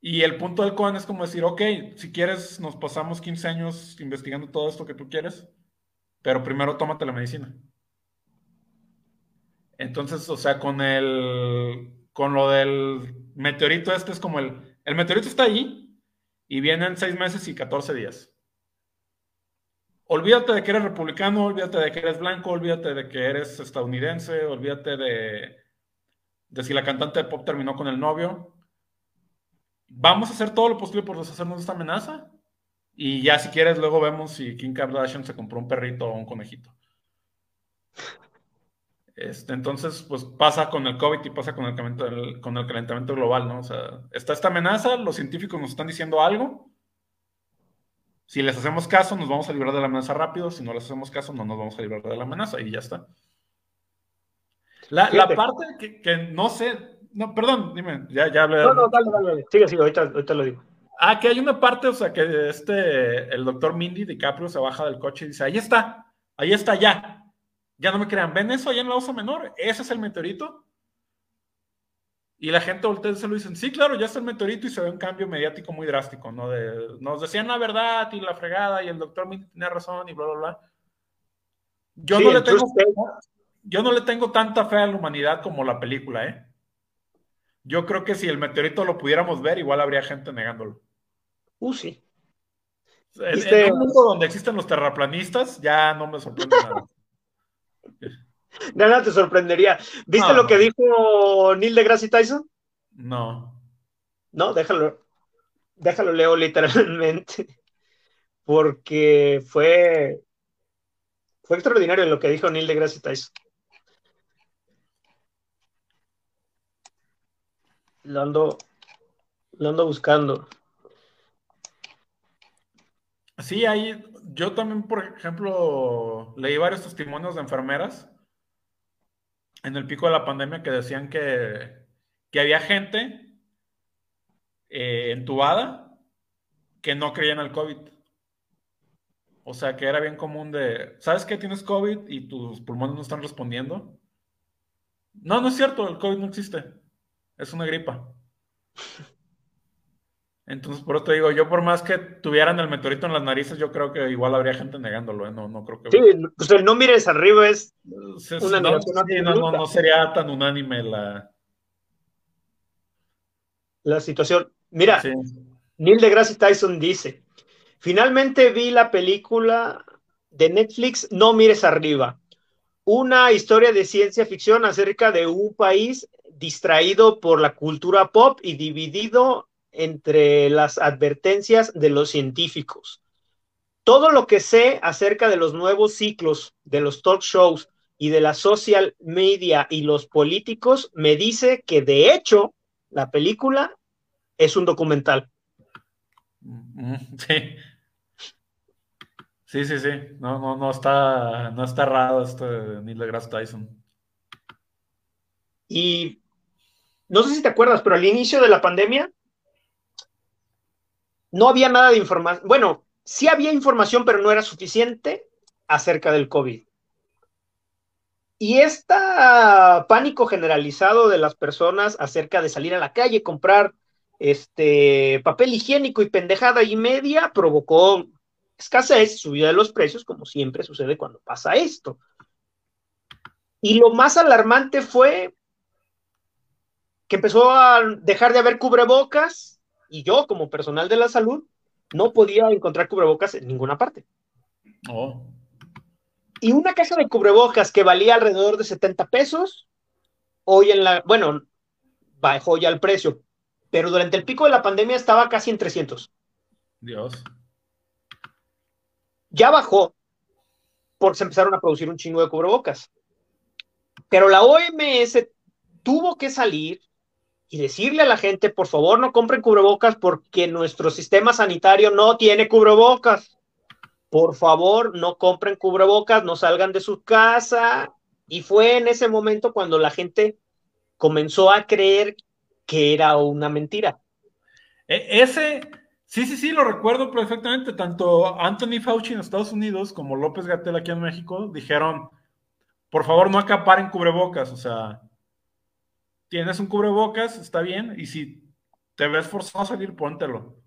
Y el punto del Cohen es como decir, ok, si quieres, nos pasamos 15 años investigando todo esto que tú quieres, pero primero tómate la medicina. Entonces, o sea, con el, con lo del meteorito este es como el, el meteorito está ahí y vienen 6 meses y 14 días olvídate de que eres republicano, olvídate de que eres blanco, olvídate de que eres estadounidense, olvídate de, de si la cantante de pop terminó con el novio. Vamos a hacer todo lo posible por deshacernos de esta amenaza. Y ya si quieres, luego vemos si Kim Kardashian se compró un perrito o un conejito. Este, entonces, pues pasa con el COVID y pasa con el, con el calentamiento global, ¿no? O sea, está esta amenaza, los científicos nos están diciendo algo, si les hacemos caso, nos vamos a librar de la amenaza rápido. Si no les hacemos caso, no nos vamos a librar de la amenaza y ya está. La, parte que, no sé, no, perdón, dime, ya, ya hablé. No, no, dale, dale, sigue, sigue, ahorita, ahorita, lo digo. Ah, que hay una parte, o sea, que este, el doctor Mindy DiCaprio se baja del coche y dice, ahí está, ahí está ya. Ya no me crean, ¿ven eso allá en la osa menor? ¿Ese es el meteorito? Y la gente voltea y se lo dicen, sí, claro, ya está el meteorito y se ve un cambio mediático muy drástico, ¿no? De, nos decían la verdad y la fregada y el doctor tenía razón y bla, bla, bla. Yo, no le tengo, yo no le tengo tanta fe a la humanidad como la película, ¿eh? Yo creo que si el meteorito lo pudiéramos ver, igual habría gente negándolo. Uh, sí. En, un mundo donde existen los terraplanistas, ya no me sorprende nada. Nada te sorprendería. ¿Viste lo que dijo Neil deGrasse Tyson? No. No, déjalo. Déjalo leo literalmente. Porque fue. Fue extraordinario lo que dijo Neil deGrasse Tyson. Lo ando. Lo ando buscando. Sí, ahí yo también, por ejemplo, leí varios testimonios de enfermeras en el pico de la pandemia que decían que, había gente eh, entubada que no creía en el COVID. O sea, que era bien común de, ¿sabes qué? Tienes COVID y tus pulmones no están respondiendo. No, no es cierto, el COVID no existe. Es una gripa. (laughs) Entonces, por eso te digo, yo por más que tuvieran el meteorito en las narices, yo creo que igual habría gente negándolo, ¿eh? No, no creo que... Sí, pues el no mires arriba es una no, no, no, sería tan unánime la... La situación. Mira, Neil deGrasse Tyson dice, finalmente vi la película de Netflix No mires arriba, una historia de ciencia ficción acerca de un país distraído por la cultura pop y dividido entre las advertencias de los científicos. Todo lo que sé acerca de los nuevos ciclos de los talk shows y de la social media y los políticos me dice que de hecho la película es un documental. Mm, (laughs) sí. Sí, sí, sí. No, no, no está, no está errado esto de Neil deGrasse Tyson. Y no sé si te acuerdas, pero al inicio de la pandemia no había nada de información. Bueno, sí había información, pero no era suficiente acerca del COVID. Y este pánico generalizado de las personas acerca de salir a la calle, comprar este papel higiénico y pendejada y media provocó escasez, subida de los precios, como siempre sucede cuando pasa esto. Y lo más alarmante fue que empezó a dejar de haber cubrebocas y yo, como personal de la salud, no podía encontrar cubrebocas en ninguna parte. Oh. Y una caja de cubrebocas que valía alrededor de 70 pesos, hoy en la, bueno, bajó ya el precio, pero durante el pico de la pandemia estaba casi en 300. Dios. Ya bajó, porque se empezaron a producir un chingo de cubrebocas. Pero la OMS tuvo que salir y decirle a la gente, por favor, no compren cubrebocas porque nuestro sistema sanitario no tiene cubrebocas. Por favor, no compren cubrebocas, no salgan de su casa. Y fue en ese momento cuando la gente comenzó a creer que era una mentira. E, ese, sí, sí, sí, lo recuerdo perfectamente. Tanto Anthony Fauci en Estados Unidos como López Gatel aquí en México dijeron, por favor, no acaparen cubrebocas. O sea, tienes un cubrebocas, está bien, y si te ves forzado a salir, póntelo,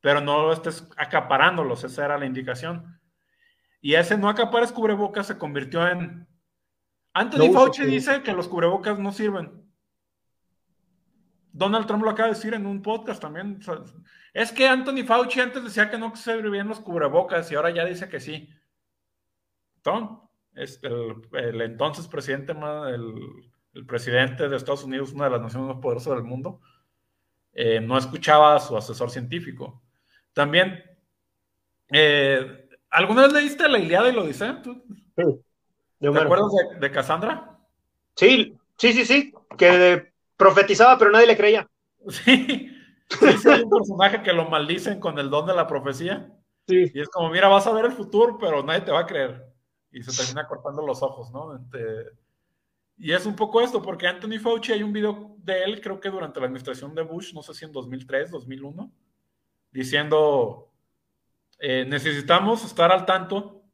pero no estés acaparándolos, esa era la indicación. Y ese no acapares cubrebocas se convirtió en... Anthony Fauci dice que los cubrebocas no sirven. Donald Trump lo acaba de decir en un podcast también. Es que Anthony Fauci antes decía que no servían los cubrebocas y ahora ya dice que sí. Tom, es el, entonces presidente, el el presidente de Estados Unidos, una de las naciones más poderosas del mundo, eh, no escuchaba a su asesor científico. También, eh, ¿alguna vez leíste la Iliada y lo dice? Sí. ¿Te acuerdas de, Cassandra? Sí, sí, sí, sí, que profetizaba, pero nadie le creía. (laughs) Sí, hay un personaje que lo maldicen con el don de la profecía. Sí. Y es como, mira, vas a ver el futuro, pero nadie te va a creer. Y se termina cortando los ojos, ¿no? Y es un poco esto, porque Anthony Fauci hay un video de él, creo que durante la administración de Bush, no sé si en 2003, 2001, diciendo, eh, necesitamos estar al tanto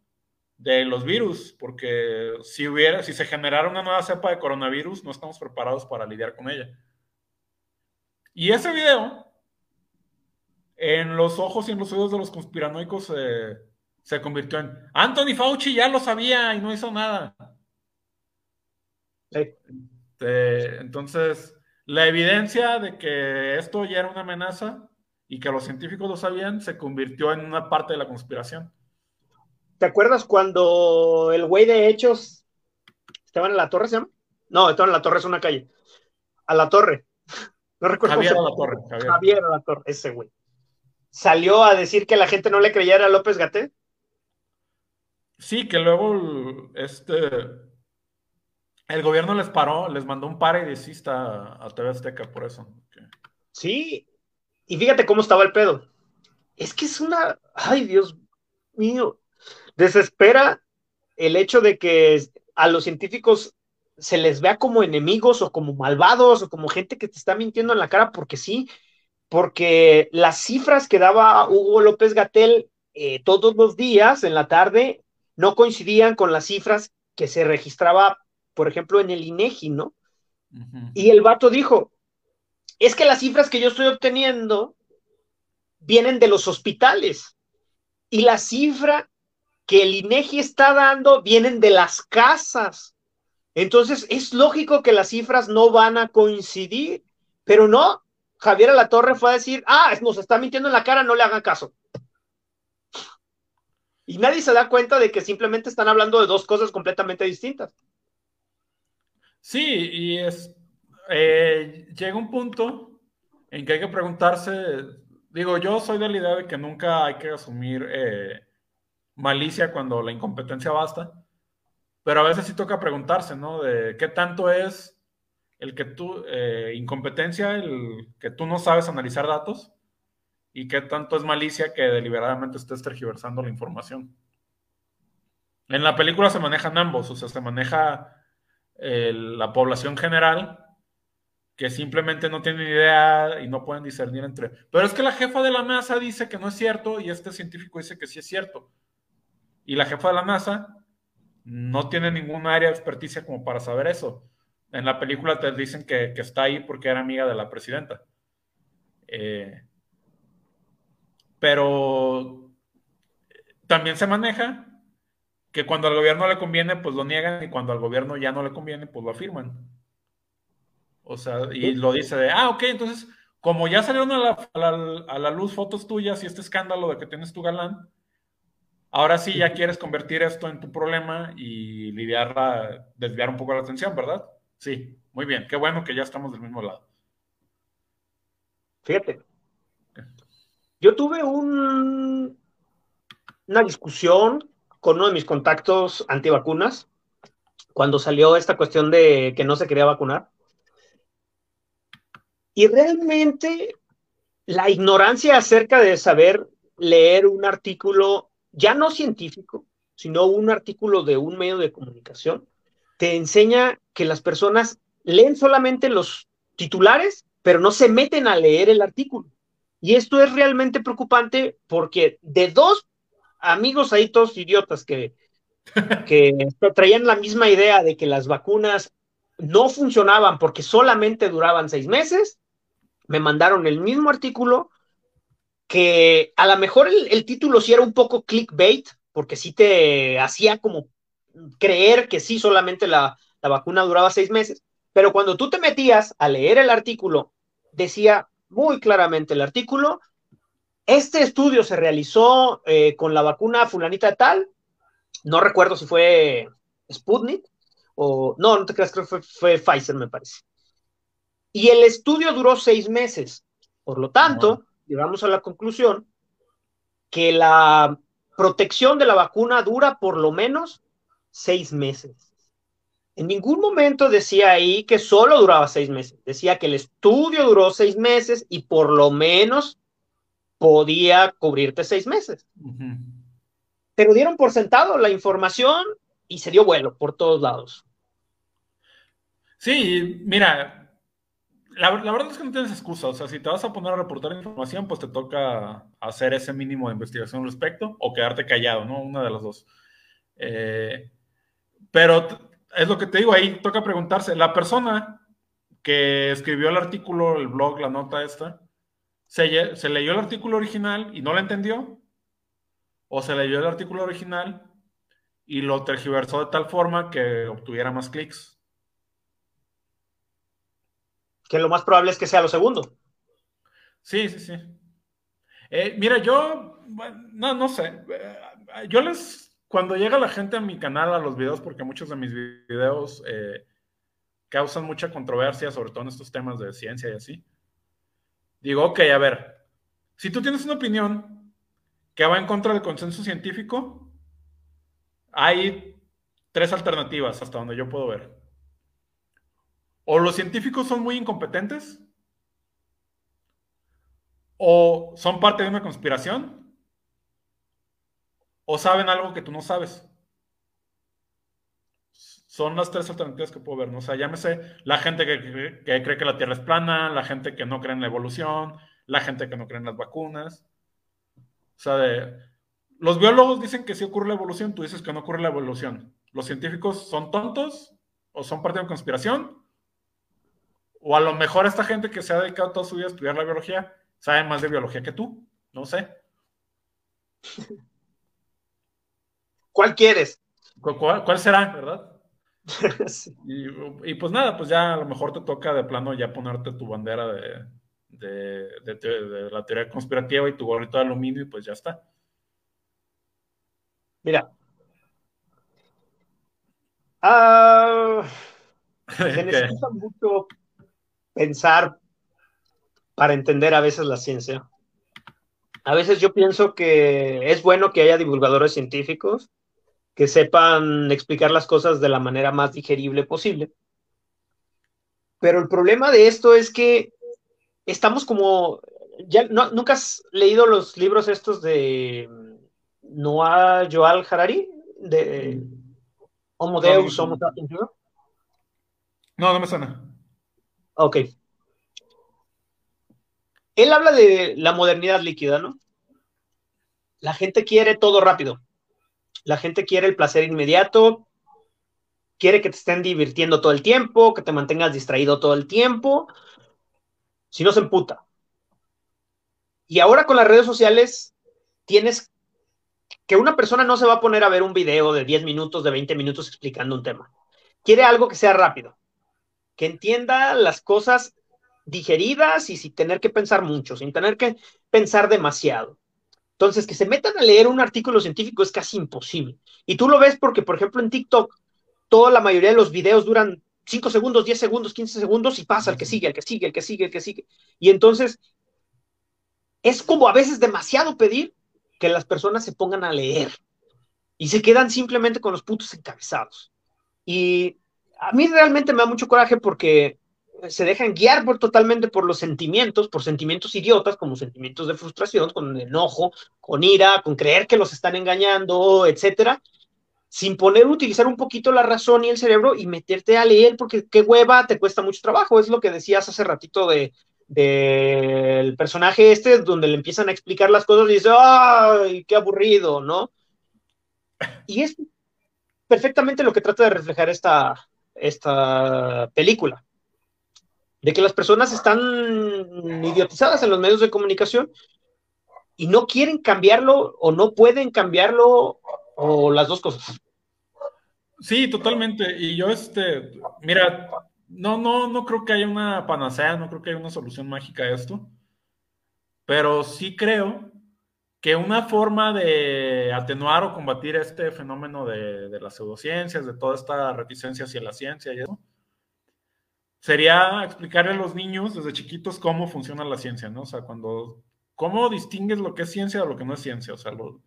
de los virus, porque si hubiera, si se generara una nueva cepa de coronavirus, no estamos preparados para lidiar con ella. Y ese video, en los ojos y en los oídos de los conspiranoicos, se convirtió en Anthony Fauci ya lo sabía y no hizo nada. Este, entonces, la evidencia de que esto ya era una amenaza y que los científicos lo sabían se convirtió en una parte de la conspiración. ¿Te acuerdas cuando el güey de Hechos estaban en la torre, se llama? No, estaban en la torre, es una calle. A la torre. (laughs) No recuerdo. Javier a la torre. Javier. a la torre, ese güey. Salió a decir que la gente no le creyera a López Gaté. Sí, que luego este el gobierno les paró, les mandó un par y desista a TV Azteca por eso. Sí, y fíjate cómo estaba el pedo. Es que es una, ay Dios mío, desespera el hecho de que a los científicos se les vea como enemigos o como malvados o como gente que te está mintiendo en la cara porque sí, porque las cifras que daba Hugo López Gatel eh, todos los días en la tarde no coincidían con las cifras que se registraba, por ejemplo, en el INEGI, ¿no? Y el vato dijo, es que las cifras que yo estoy obteniendo vienen de los hospitales y la cifra que el INEGI está dando vienen de las casas. Entonces, es lógico que las cifras no van a coincidir, pero no, Javier Alatorre fue a decir, ah, nos está mintiendo en la cara, no le hagan caso. Y nadie se da cuenta de que simplemente están hablando de dos cosas completamente distintas. Sí, y es, eh, llega un punto en que hay que preguntarse, digo, yo soy de la idea de que nunca hay que asumir eh, malicia cuando la incompetencia basta, pero a veces sí toca preguntarse, ¿no? De qué tanto es el que tú, eh, incompetencia, el que tú no sabes analizar datos, y qué tanto es malicia que deliberadamente estés tergiversando la información. En la película se manejan ambos, o sea, se maneja la población general que simplemente no tienen idea y no pueden discernir entre. Pero es que la jefa de la NASA dice que no es cierto y este científico dice que sí es cierto. Y la jefa de la NASA no tiene ningún área de experticia como para saber eso. En la película te dicen que, está ahí porque era amiga de la presidenta. Eh, pero también se maneja que cuando al gobierno le conviene, pues lo niegan y cuando al gobierno ya no le conviene, pues lo afirman. O sea, y lo dice de, ah, ok, entonces, como ya salieron a la, a la luz fotos tuyas y este escándalo de que tienes tu galán, Ahora sí ya quieres convertir esto en tu problema y lidiarla, desviar un poco la atención, ¿verdad? Sí, muy bien. Qué bueno que ya estamos del mismo lado. Fíjate. Yo tuve un, una discusión con uno de mis contactos antivacunas cuando salió esta cuestión de que no se quería vacunar. Y realmente la ignorancia acerca de saber leer un artículo ya no científico, sino un artículo de un medio de comunicación, te enseña que las personas leen solamente los titulares, pero no se meten a leer el artículo. Y esto es realmente preocupante porque de dos amigos ahí, todos idiotas que, que (laughs) traían la misma idea de que las vacunas no funcionaban porque solamente duraban seis meses, me mandaron el mismo artículo que a lo mejor el, título sí era un poco clickbait, porque sí te hacía como creer que sí solamente la, vacuna duraba seis meses, pero cuando tú te metías a leer el artículo, decía muy claramente el artículo, este estudio se realizó eh, con la vacuna fulanita tal, no recuerdo si fue Sputnik o no, no te creas, creo que fue, fue Pfizer, me parece. Y el estudio duró seis meses. Por lo tanto, llegamos a la conclusión que la protección de la vacuna dura por lo menos seis meses. En ningún momento decía ahí que solo duraba seis meses. Decía que el estudio duró seis meses y por lo menos podía cubrirte seis meses. Pero dieron por sentado la información y se dio vuelo por todos lados. Sí, mira, la, verdad es que no tienes excusa. O sea, si te vas a poner a reportar información, pues te toca hacer ese mínimo de investigación al respecto o quedarte callado, ¿no? Una de las dos. Eh, pero es lo que te digo ahí, toca preguntarse, la persona que escribió el artículo, el blog, la nota esta, ¿se, se leyó el artículo original y no lo entendió? ¿O se leyó el artículo original y lo tergiversó de tal forma que obtuviera más clics? que lo más probable es que sea lo segundo. Sí, sí, sí. Eh, mira, yo, no, no sé. Eh, yo les, cuando llega la gente a mi canal, a los videos, porque muchos de mis videos eh, causan mucha controversia, sobre todo en estos temas de ciencia y así, digo, ok, a ver, si tú tienes una opinión que va en contra del consenso científico, hay tres alternativas hasta donde yo puedo ver o los científicos son muy incompetentes, o son parte de una conspiración, o saben algo que tú no sabes. Son las tres alternativas que puedo ver, ¿no? O sea, llámese la gente que, cree que la Tierra es plana, la gente que no cree en la evolución, la gente que no cree en las vacunas. O sea, los biólogos dicen que sí ocurre la evolución, tú dices que no ocurre la evolución. ¿Los científicos son tontos o son parte de una conspiración? O a lo mejor esta gente que se ha dedicado toda su vida a estudiar la biología sabe más de biología que tú, no sé. ¿Cuál quieres? ¿Cuál, será, verdad? (laughs) y, pues nada, pues ya a lo mejor te toca de plano ya ponerte tu bandera de, de, la teoría conspirativa y tu gorrito de aluminio y pues ya está. Mira. Ah, se (laughs) necesita mucho pensar para entender a veces la ciencia. A veces yo pienso que es bueno que haya divulgadores científicos que sepan explicar las cosas de la manera más digerible posible. Pero el problema de esto es que estamos como, ya no, ¿nunca has leído los libros estos de Noah Joal Harari? De Homo Deus, Homo ¿no? No, no me suena. Ok. Él habla de la modernidad líquida, ¿no? La gente quiere todo rápido. La gente quiere el placer inmediato, quiere que te estén divirtiendo todo el tiempo, que te mantengas distraído todo el tiempo, si no se emputa. Y ahora con las redes sociales tienes que una persona no se va a poner a ver un video de 10 minutos, de 20 minutos explicando un tema. Quiere algo que sea rápido, que entienda las cosas digeridas y sin tener que pensar mucho, sin tener que pensar demasiado. Entonces, que se metan a leer un artículo científico es casi imposible. Y tú lo ves porque, por ejemplo, en TikTok, toda la mayoría de los videos duran 5 segundos, 10 segundos, 15 segundos y pasa el que sigue, el que sigue, el que sigue, el que sigue. Y entonces es como a veces demasiado pedir que las personas se pongan a leer y se quedan simplemente con los puntos encabezados. Y a mí realmente me da mucho coraje porque se dejan guiar por, totalmente por los sentimientos, por sentimientos idiotas, como sentimientos de frustración, con enojo, con ira, con creer que los están engañando, etcétera, sin poner, utilizar un poquito la razón y el cerebro y meterte a leer, porque qué hueva, te cuesta mucho trabajo. Es lo que decías hace ratito de del personaje este, donde le empiezan a explicar las cosas y dice, ¡ay, qué aburrido! ¿No? Y es perfectamente lo que trata de reflejar esta, esta película. De que las personas están idiotizadas en los medios de comunicación y no quieren cambiarlo o no pueden cambiarlo o las dos cosas. Sí, totalmente. Y yo, este, mira, no, no, no creo que haya una panacea, no creo que haya una solución mágica a esto. Pero sí creo que una forma de atenuar o combatir este fenómeno de, de las pseudociencias, de toda esta reticencia hacia la ciencia y eso, sería explicarle a los niños desde chiquitos cómo funciona la ciencia, ¿no? O sea, cuando, cómo distingues lo que es ciencia de lo que no es ciencia, o sea, lo,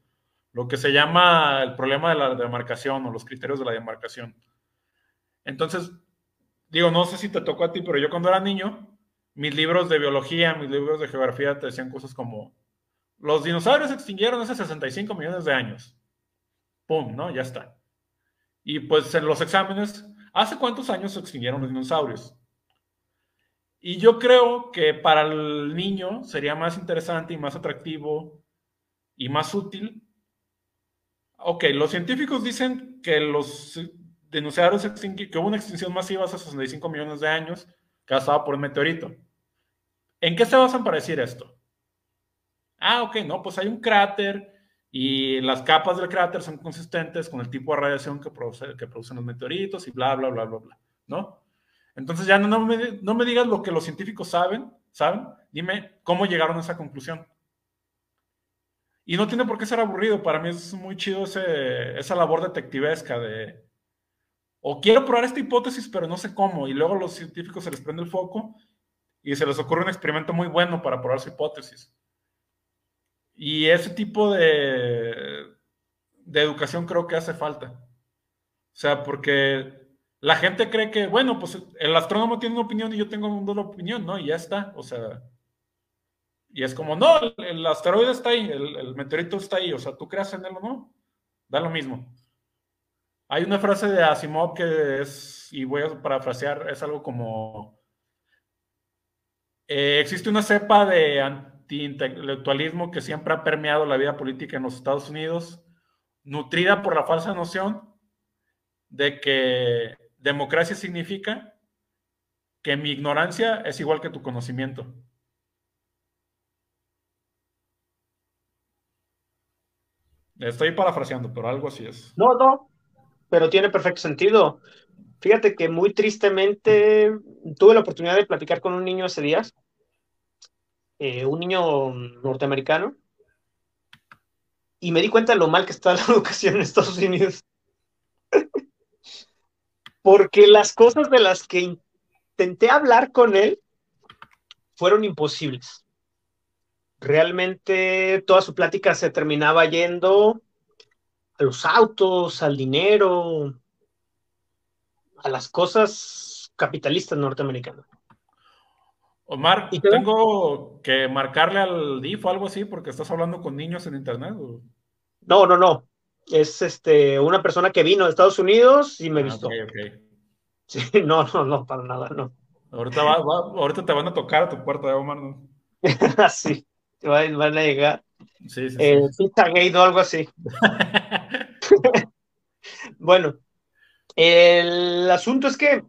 lo que se llama el problema de la demarcación o los criterios de la demarcación. Entonces, digo, no sé si te tocó a ti, pero yo cuando era niño, mis libros de biología, mis libros de geografía te decían cosas como, los dinosaurios se extinguieron hace 65 millones de años. ¡Pum! ¿No? Ya está. Y pues en los exámenes, ¿hace cuántos años se extinguieron los dinosaurios? Y yo creo que para el niño sería más interesante y más atractivo y más útil Ok, los científicos dicen que los dinosaurios que hubo una extinción masiva hace 65 millones de años, causada por un meteorito. ¿En qué se basan para decir esto? Ah, ok, no, pues hay un cráter y las capas del cráter son consistentes con el tipo de radiación que, que producen los meteoritos y bla, bla, bla, bla, bla, ¿no? Entonces ya no, me, no me digas lo que los científicos saben, ¿saben? Dime cómo llegaron a esa conclusión. Y no tiene por qué ser aburrido. Para mí es muy chido esa labor detectivesca de. O quiero probar esta hipótesis, pero no sé cómo. Y luego a los científicos se les prende el foco y se les ocurre un experimento muy bueno para probar su hipótesis. Y ese tipo de, de educación creo que hace falta. O sea, porque la gente cree que, bueno, pues el astrónomo tiene una opinión y yo tengo una opinión, ¿no? Y ya está. O sea, y es como, no, el, asteroide está ahí, el, meteorito está ahí, o sea, tú creas en él o no, da lo mismo. Hay una frase de Asimov que es, y voy a parafrasear, es algo como, eh, existe una cepa de antiintelectualismo que siempre ha permeado la vida política en los Estados Unidos, nutrida por la falsa noción de que democracia significa que mi ignorancia es igual que tu conocimiento. Estoy parafraseando, pero algo así es. No, no, pero tiene perfecto sentido. Fíjate que muy tristemente tuve la oportunidad de platicar con un niño hace días, eh, un niño norteamericano, y me di cuenta de lo mal que está la (laughs) educación en Estados Unidos. Porque las cosas de las que intenté hablar con él fueron imposibles realmente toda su plática se terminaba yendo a los autos, al dinero, a las cosas capitalistas norteamericanas. Omar, ¿Y tengo que marcarle al DIF o algo así porque estás hablando con niños en internet. No, no, no. Es este una persona que vino de Estados Unidos y me ah, visto. Sí, (laughs) no, no, no, para nada, no. Ahorita, ahorita te van a tocar a tu puerta, Omar. ¿no? (laughs) sí van, a llegar. Sí, sí, eh, Gate o algo así. (laughs) bueno, el asunto es que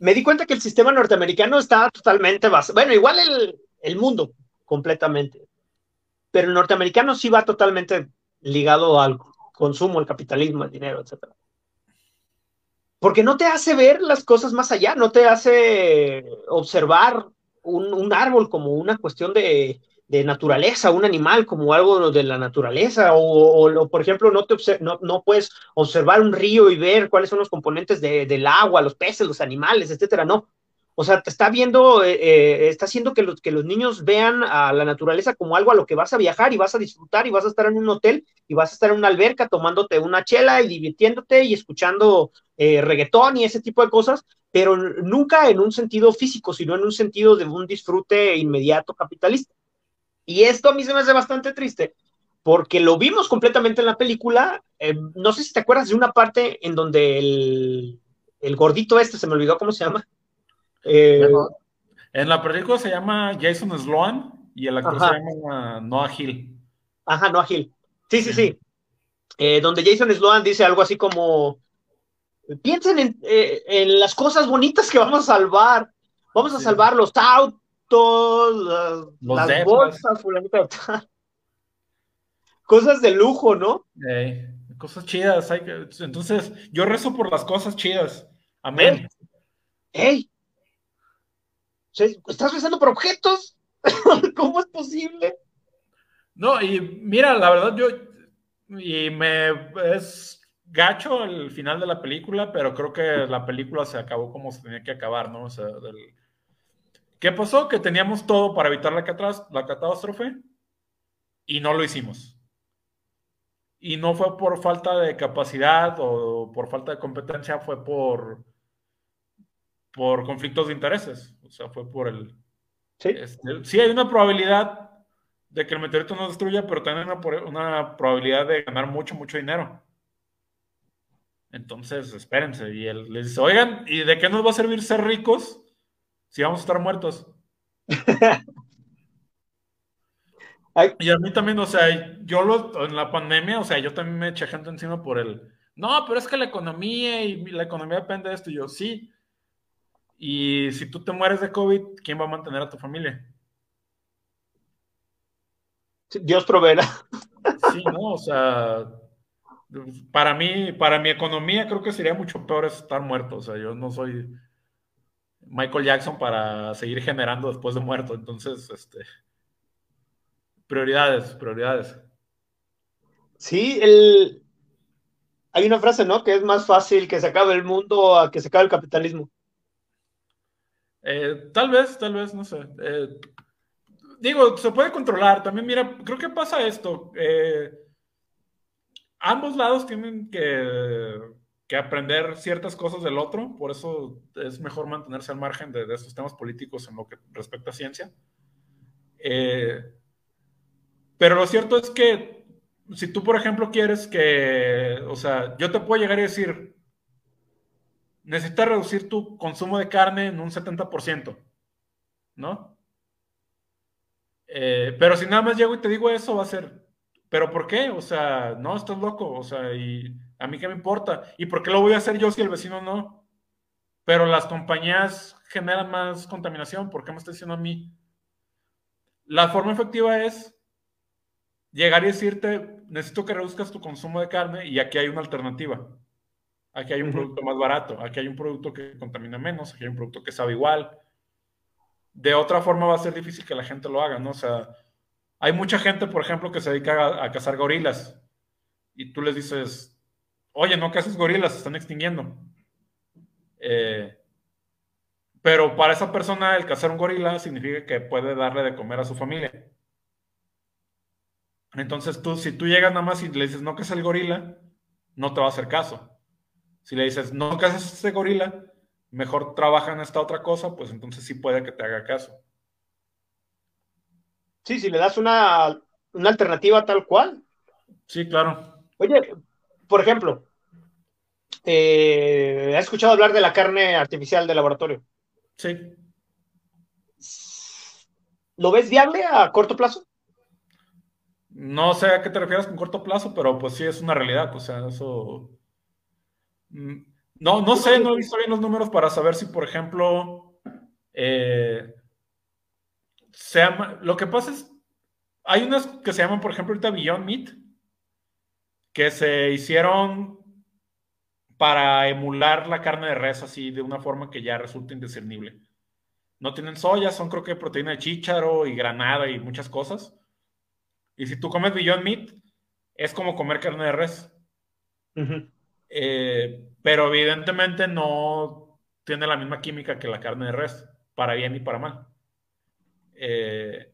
me di cuenta que el sistema norteamericano está totalmente basado, bueno, igual el, el mundo completamente, pero el norteamericano sí va totalmente ligado al consumo, el capitalismo, el dinero, etc. Porque no te hace ver las cosas más allá, no te hace observar un, árbol como una cuestión de, naturaleza, un animal como algo de la naturaleza, o, por ejemplo, no, te no, no, puedes observar un río y ver cuáles son los componentes del agua, los peces, los animales, etcétera, no. O sea, te está viendo, eh, eh, está haciendo que los, que los niños vean a la naturaleza como algo a lo que vas a viajar y vas a disfrutar y vas a estar en un hotel y vas a estar en una alberca tomándote una chela y divirtiéndote y escuchando eh, reggaetón y ese tipo de cosas, pero nunca en un sentido físico, sino en un sentido de un disfrute inmediato capitalista. Y esto a mí se me hace bastante triste, porque lo vimos completamente en la película. Eh, no sé si te acuerdas de una parte en donde el, el gordito este, se me olvidó cómo se llama. Eh, en la película se llama Jason Sloan y el actor se llama Noah Hill. Ajá, Noah Hill. Sí, sí, sí. Eh, donde Jason Sloan dice algo así como, piensen eh, en, las cosas bonitas que vamos a salvar. Vamos a salvar los autos, las bolsas, Cosas de lujo, ¿no? cosas chidas. entonces, yo rezo por las cosas chidas. Amén. ¡Ey! ¿Estás rezando por objetos? (laughs) ¿Cómo es posible? No, y mira, la verdad, yo. Y me. Es gacho el final de la película, pero creo que la película se acabó como se tenía que acabar, ¿no? O sea, ¿qué pasó? Que teníamos todo para evitar la, la catástrofe y no lo hicimos. Y no fue por falta de capacidad o por falta de competencia, fue por, por conflictos de intereses. O sea, fue por el... Sí. Este, sí, hay una probabilidad de que el meteorito no destruya, pero también una, una probabilidad de ganar mucho, mucho dinero. Entonces, espérense. Y él les dice, oigan, ¿y de qué nos va a servir ser ricos si vamos a estar muertos? (laughs) y a mí también, o sea, yo lo, en la pandemia, o sea, yo también me eché gente encima por el, no, pero es que la economía y la economía depende de esto. Y yo, sí. Y si tú te mueres de COVID, ¿quién va a mantener a tu familia? Dios proveerá. Sí, no, o sea, para mí, para mi economía, creo que sería mucho peor estar muerto. O sea, yo no soy Michael Jackson para seguir generando después de muerto. Entonces, este. Prioridades, prioridades. Sí, el... hay una frase, ¿no? Que es más fácil que se acabe el mundo a que se acabe el capitalismo. Eh, tal vez, tal vez, no sé. Eh, digo, se puede controlar. También, mira, creo que pasa esto. Eh, ambos lados tienen que, aprender ciertas cosas del otro, por eso es mejor mantenerse al margen de, estos temas políticos en lo que respecta a ciencia. Pero lo cierto es que si tú, por ejemplo, quieres que, o sea, yo te puedo llegar a decir, necesitas reducir tu consumo de carne en un 70%, ¿no? Eh, pero si nada más llego y te digo eso, va a ser, ¿pero por qué? O sea, no, estás loco, o sea, y a mí qué me importa. ¿Y por qué lo voy a hacer yo si el vecino no? Pero las compañías generan más contaminación, ¿por qué me está diciendo a mí? La forma efectiva es llegar y decirte, necesito que reduzcas tu consumo de carne y aquí hay una alternativa. Aquí hay un producto más barato, aquí hay un producto que contamina menos, aquí hay un producto que sabe igual. De otra forma va a ser difícil que la gente lo haga, ¿no? O sea, hay mucha gente, por ejemplo, que se dedica a, cazar gorilas y tú les dices, oye, no cases gorilas, se están extinguiendo. Eh, pero para esa persona el cazar un gorila significa que puede darle de comer a su familia. Entonces tú, si tú llegas nada más y le dices, no cases el gorila, no te va a hacer caso. Si le dices, no cases ese gorila, mejor trabaja en esta otra cosa, pues entonces sí puede que te haga caso. Sí, si le das una, alternativa tal cual. Sí, claro. Oye, por ejemplo, eh, ¿has escuchado hablar de la carne artificial de laboratorio? Sí. ¿Lo ves viable a corto plazo? No sé a qué te refieres con corto plazo, pero pues sí es una realidad. O sea, eso. Mm, no, no sé, no he visto bien los números para saber si, por ejemplo, eh, lo que pasa es, hay unas que se llaman, por ejemplo, ahorita Beyond Meat, que se hicieron para emular la carne de res así de una forma que ya resulta indiscernible. No tienen soya, son creo que proteína de chícharo y granada y muchas cosas. Y si tú comes Beyond Meat, es como comer carne de res. Eh, pero evidentemente no tiene la misma química que la carne de res, para bien y para mal. Eh,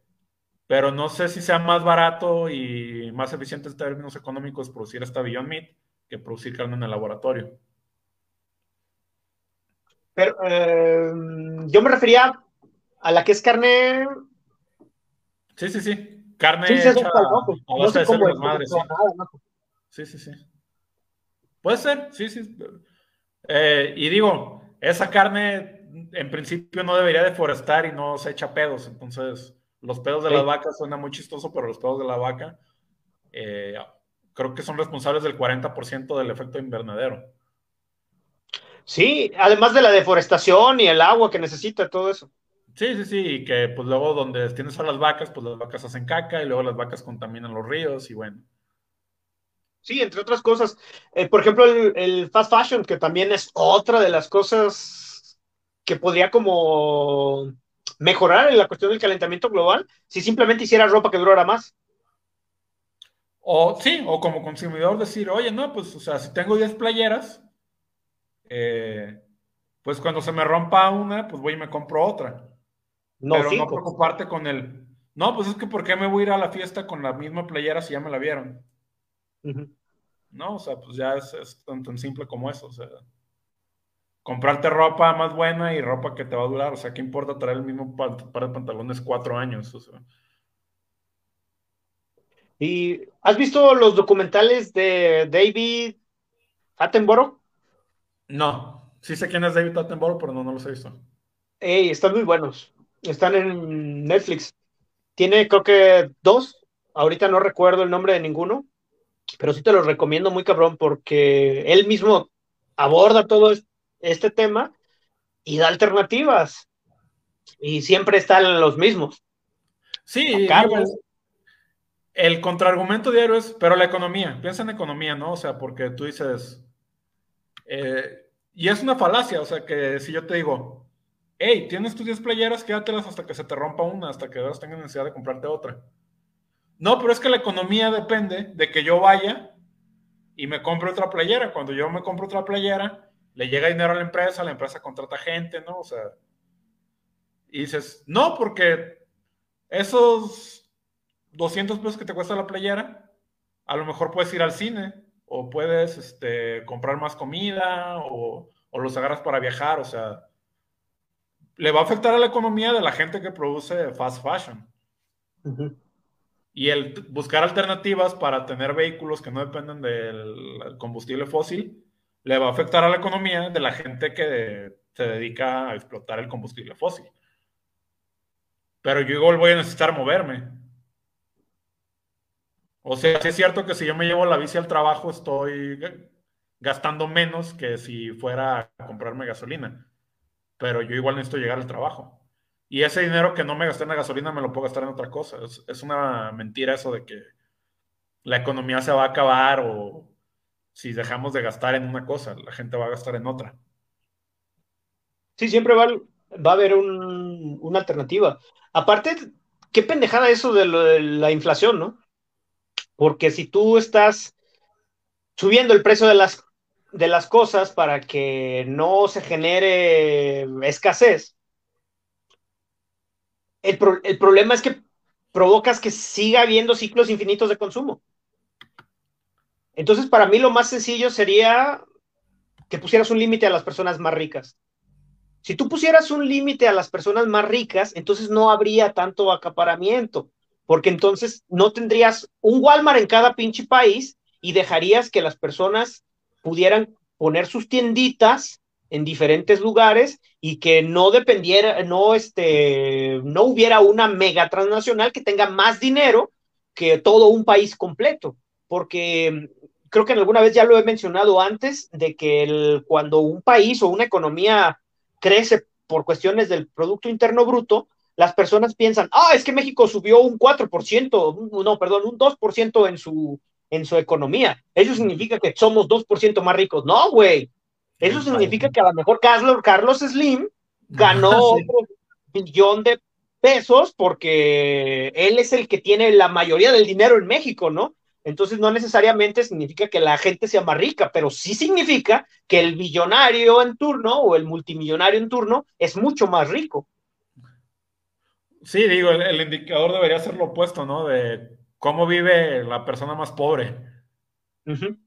pero no sé si sea más barato y más eficiente en términos económicos producir esta Beyond Meat que producir carne en el laboratorio. Pero eh, yo me refería a la que es carne. Sí, sí, sí. Carne sí, hecha no sé cómo madres, sí. sí, sí, sí. Puede ser, sí, sí. Eh, y digo, esa carne en principio no debería deforestar y no se echa pedos. Entonces, los pedos de las vacas suena muy chistoso, pero los pedos de la vaca eh, creo que son responsables del 40% del efecto invernadero. Sí, además de la deforestación y el agua que necesita, todo eso. Sí, sí, sí, y que pues luego donde tienes a las vacas, pues las vacas hacen caca y luego las vacas contaminan los ríos y bueno. Sí, entre otras cosas. Eh, por ejemplo, el, fast fashion, que también es otra de las cosas que podría como mejorar en la cuestión del calentamiento global si simplemente hiciera ropa que durara más. O sí, o como consumidor decir, oye, no, pues, o sea, si tengo 10 playeras, eh, pues cuando se me rompa una, pues voy y me compro otra. No, Pero no preocuparte con el, no, pues es que ¿por qué me voy a ir a la fiesta con la misma playera si ya me la vieron? No, o sea, pues ya es, tan, simple como eso, o sea, comprarte ropa más buena y ropa que te va a durar, o sea, ¿qué importa traer el mismo par, de pantalones cuatro años? O sea. ¿Y has visto los documentales de David Attenborough? No, sí sé quién es David Attenborough, pero no, no los he visto. Ey, están muy buenos. Están en Netflix. Tiene, creo que dos. Ahorita no recuerdo el nombre de ninguno, pero sí te los recomiendo muy cabrón porque él mismo aborda todo este tema y da alternativas. Y siempre están los mismos. Sí, el contraargumento diario es, pero la economía, piensa en economía, ¿no? O sea, porque tú dices, eh, y es una falacia, o sea, que si yo te digo, hey, tienes tus 10 playeras, quédatelas hasta que se te rompa una, hasta que tengas necesidad de comprarte otra. No, pero es que la economía depende de que yo vaya y me compre otra playera. Cuando yo me compro otra playera, le llega dinero a la empresa, la empresa contrata gente, ¿no? O sea, y dices, no, porque esos 200 pesos que te cuesta la playera, a lo mejor puedes ir al cine o puedes este, comprar más comida o, los agarras para viajar, o sea, le va a afectar a la economía de la gente que produce fast fashion. Y el buscar alternativas para tener vehículos que no dependen del combustible fósil le va a afectar a la economía de la gente que se dedica a explotar el combustible fósil. pero yo igual voy a necesitar moverme. O sea, es cierto que si yo me llevo la bici al trabajo estoy gastando menos que si fuera a comprarme gasolina, pero yo igual necesito llegar al trabajo. Y ese dinero que no me gasté en la gasolina me lo puedo gastar en otra cosa. Es, es una mentira eso de que la economía se va a acabar o si dejamos de gastar en una cosa, la gente va a gastar en otra. Sí, siempre va, va a haber un, una alternativa. Aparte, qué pendejada eso de, de, la inflación, ¿no? Porque si tú estás subiendo el precio de las, de las cosas para que no se genere escasez, el, el problema es que provocas que siga habiendo ciclos infinitos de consumo. Entonces, para mí lo más sencillo sería que pusieras un límite a las personas más ricas. Si tú pusieras un límite a las personas más ricas, entonces no habría tanto acaparamiento, porque entonces no tendrías un Walmart en cada pinche país y dejarías que las personas pudieran poner sus tienditas en diferentes lugares y que no dependiera, no, este, no hubiera una mega transnacional que tenga más dinero que todo un país completo, porque creo que alguna vez ya lo he mencionado antes, de que el, cuando un país o una economía crece por cuestiones del Producto Interno Bruto, las personas piensan, ah, es que México subió un 4%, no, perdón, un 2% en su, en su economía. Eso significa que somos 2% más ricos. No, güey. Eso significa que a lo mejor Carlos, Slim ganó (laughs) otro billón de pesos porque él es el que tiene la mayoría del dinero en México, ¿no? Entonces no necesariamente significa que la gente sea más rica, pero sí significa que el billonario en turno o el multimillonario en turno es mucho más rico. Sí, digo, el, el indicador debería ser lo opuesto, ¿no? De cómo vive la persona más pobre. Uh -huh.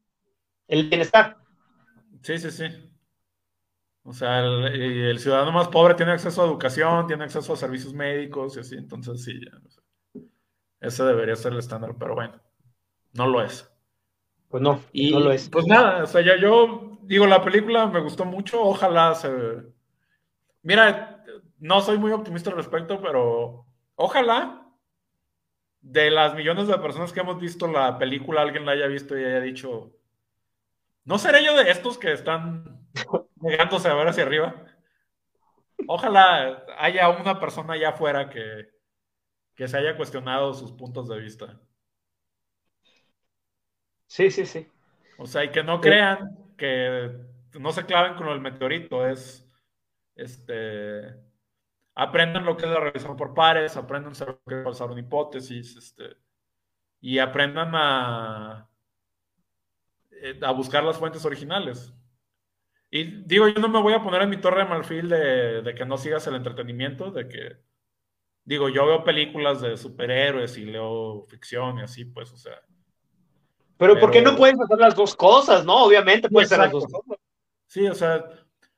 El bienestar. Sí, sí, sí. O sea, el, el, ciudadano más pobre tiene acceso a educación, tiene acceso a servicios médicos y así, entonces sí, ya, o sea, ese debería ser el estándar, pero bueno. No lo es. Pues no, y, no lo es. Pues nada, o sea, ya yo digo, la película me gustó mucho, ojalá se... Mira, no soy muy optimista al respecto, pero ojalá de las millones de personas que hemos visto la película, alguien la haya visto y haya dicho, ¿no seré yo de estos que están negándose a ver hacia arriba? Ojalá haya una persona allá afuera que, que se haya cuestionado sus puntos de vista. Sí, sí, sí. O sea, y que no crean que no se claven con el meteorito, es este aprendan lo que es la revisión por pares, aprendan lo que es pasar una hipótesis, este, y aprendan a, eh, a buscar las fuentes originales. Y digo, yo no me voy a poner en mi torre de marfil de, de que no sigas el entretenimiento, de que, digo, yo veo películas de superhéroes y leo ficción y así, pues, o sea, pero, pero, ¿por qué no puedes hacer las dos cosas, no? Obviamente puedes hacer las dos cosas. Sí, o sea,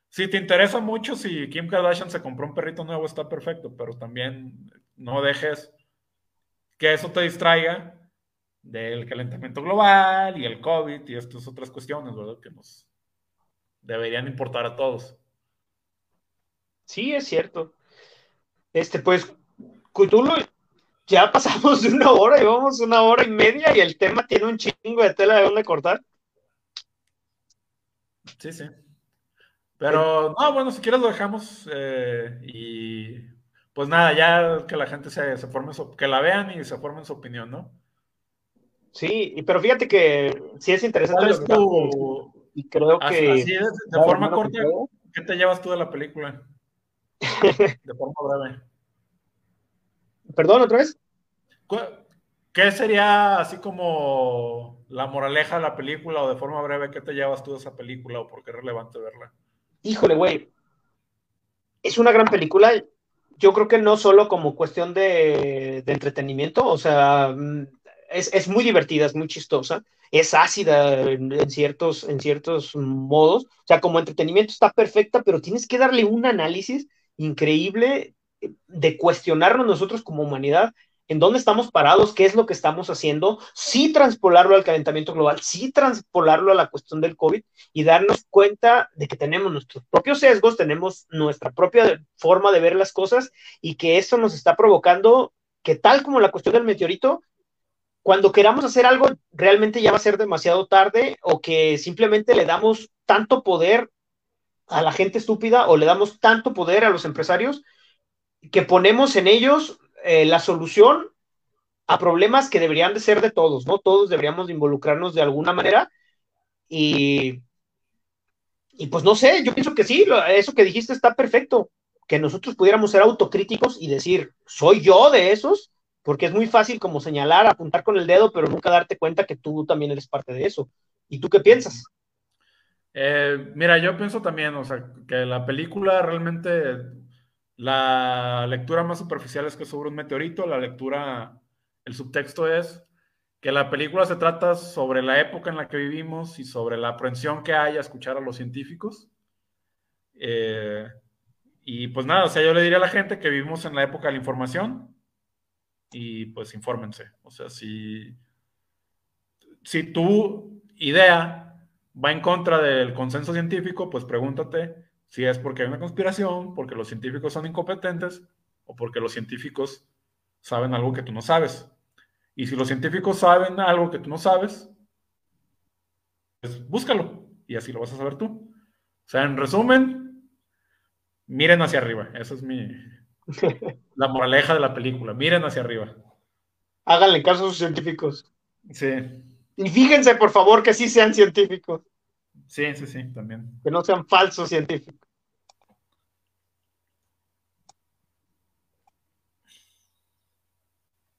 si te interesa mucho, si Kim Kardashian se compró un perrito nuevo, está perfecto, pero también no dejes que eso te distraiga del calentamiento global y el COVID y estas otras cuestiones, ¿verdad? Que nos deberían importar a todos. Sí, es cierto. Este, pues, Cthulhu ya pasamos de una hora, llevamos una hora y media y el tema tiene un chingo de tela de dónde cortar. Sí, sí. Pero, no, bueno, si quieres lo dejamos eh, y pues nada, ya que la gente se, se forme, su, que la vean y se formen su opinión, ¿no? Sí, pero fíjate que sí es interesante. ¿Cuál es tu... Y creo que... Así es, de forma corta, ¿qué te llevas tú de la película? (laughs) de forma breve. Perdón, otra vez. ¿Qué sería así como la moraleja de la película o de forma breve, qué te llevas tú de esa película o por qué es relevante verla? Híjole, güey. Es una gran película. Yo creo que no solo como cuestión de, de entretenimiento, o sea, es, es, muy divertida, es muy chistosa, es ácida en, ciertos, en ciertos modos. O sea, como entretenimiento está perfecta, pero tienes que darle un análisis increíble de cuestionarnos nosotros como humanidad en dónde estamos parados, qué es lo que estamos haciendo, sí transpolarlo al calentamiento global, sí transpolarlo a la cuestión del COVID y darnos cuenta de que tenemos nuestros propios sesgos, tenemos nuestra propia forma de ver las cosas y que eso nos está provocando que tal como la cuestión del meteorito, cuando queramos hacer algo, realmente ya va a ser demasiado tarde o que simplemente le damos tanto poder a la gente estúpida o le damos tanto poder a los empresarios que ponemos en ellos eh, la solución a problemas que deberían de ser de todos, ¿no? Todos deberíamos de involucrarnos de alguna manera y, y pues no sé, yo pienso que sí, eso que dijiste está perfecto, que nosotros pudiéramos ser autocríticos y decir, soy yo de esos, porque es muy fácil como señalar, apuntar con el dedo, pero nunca darte cuenta que tú también eres parte de eso. ¿Y tú qué piensas? Eh, mira, yo pienso también, o sea, que la película realmente la lectura más superficial es que sobre un meteorito, la lectura, el subtexto es que la película se trata sobre la época en la que vivimos y sobre la aprehensión que hay a escuchar a los científicos. Eh, y pues nada, o sea, yo le diría a la gente que vivimos en la época de la información y pues infórmense. O sea, si, si tu idea va en contra del consenso científico, pues pregúntate si es porque hay una conspiración, porque los científicos son incompetentes o porque los científicos saben algo que tú no sabes. Y si los científicos saben algo que tú no sabes, pues búscalo y así lo vas a saber tú. O sea, en resumen, miren hacia arriba. Esa es mi (laughs) la moraleja de la película. Miren hacia arriba. Háganle caso a sus científicos. Sí. Y fíjense, por favor, que sí sean científicos. Sí, sí, sí, también. Que no sean falsos científicos.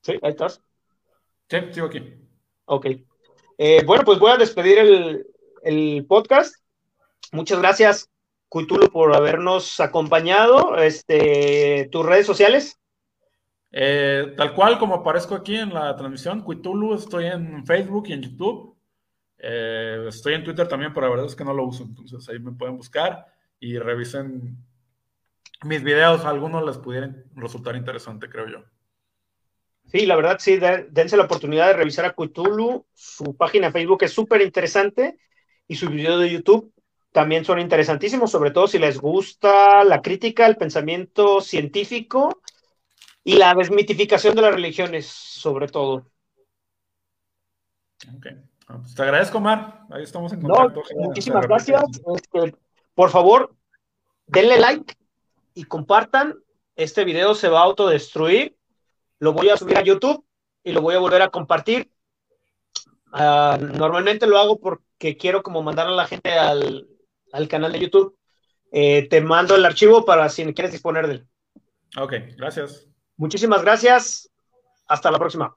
Sí, ahí estás. Sí, sigo aquí. Ok. Eh, bueno, pues voy a despedir el, podcast. Muchas gracias, Cuitulo, por habernos acompañado. Este, ¿Tus redes sociales? Eh, tal cual como aparezco aquí en la transmisión, Cuitulu, estoy en Facebook y en YouTube. Eh, estoy en Twitter también, pero la verdad es que no lo uso, entonces ahí me pueden buscar y revisen mis videos, algunos les pudieran resultar interesante, creo yo. Sí, la verdad, sí, dense la oportunidad de revisar a Cthulhu, su página de Facebook es súper interesante y su video de YouTube también son interesantísimos, sobre todo si les gusta la crítica, el pensamiento científico y la desmitificación de las religiones, sobre todo. Okay. Pues te agradezco, Mar. Ahí estamos en contacto. muchísimas gracias. Este, por favor, denle like y compartan. Este video se va a autodestruir. Lo voy a subir a YouTube y lo voy a volver a compartir. Ah, normalmente lo hago porque quiero como mandar a la gente al, canal de YouTube. Eh, te mando el archivo para si quieres disponer de él. Ok, gracias. Muchísimas gracias. Hasta la próxima.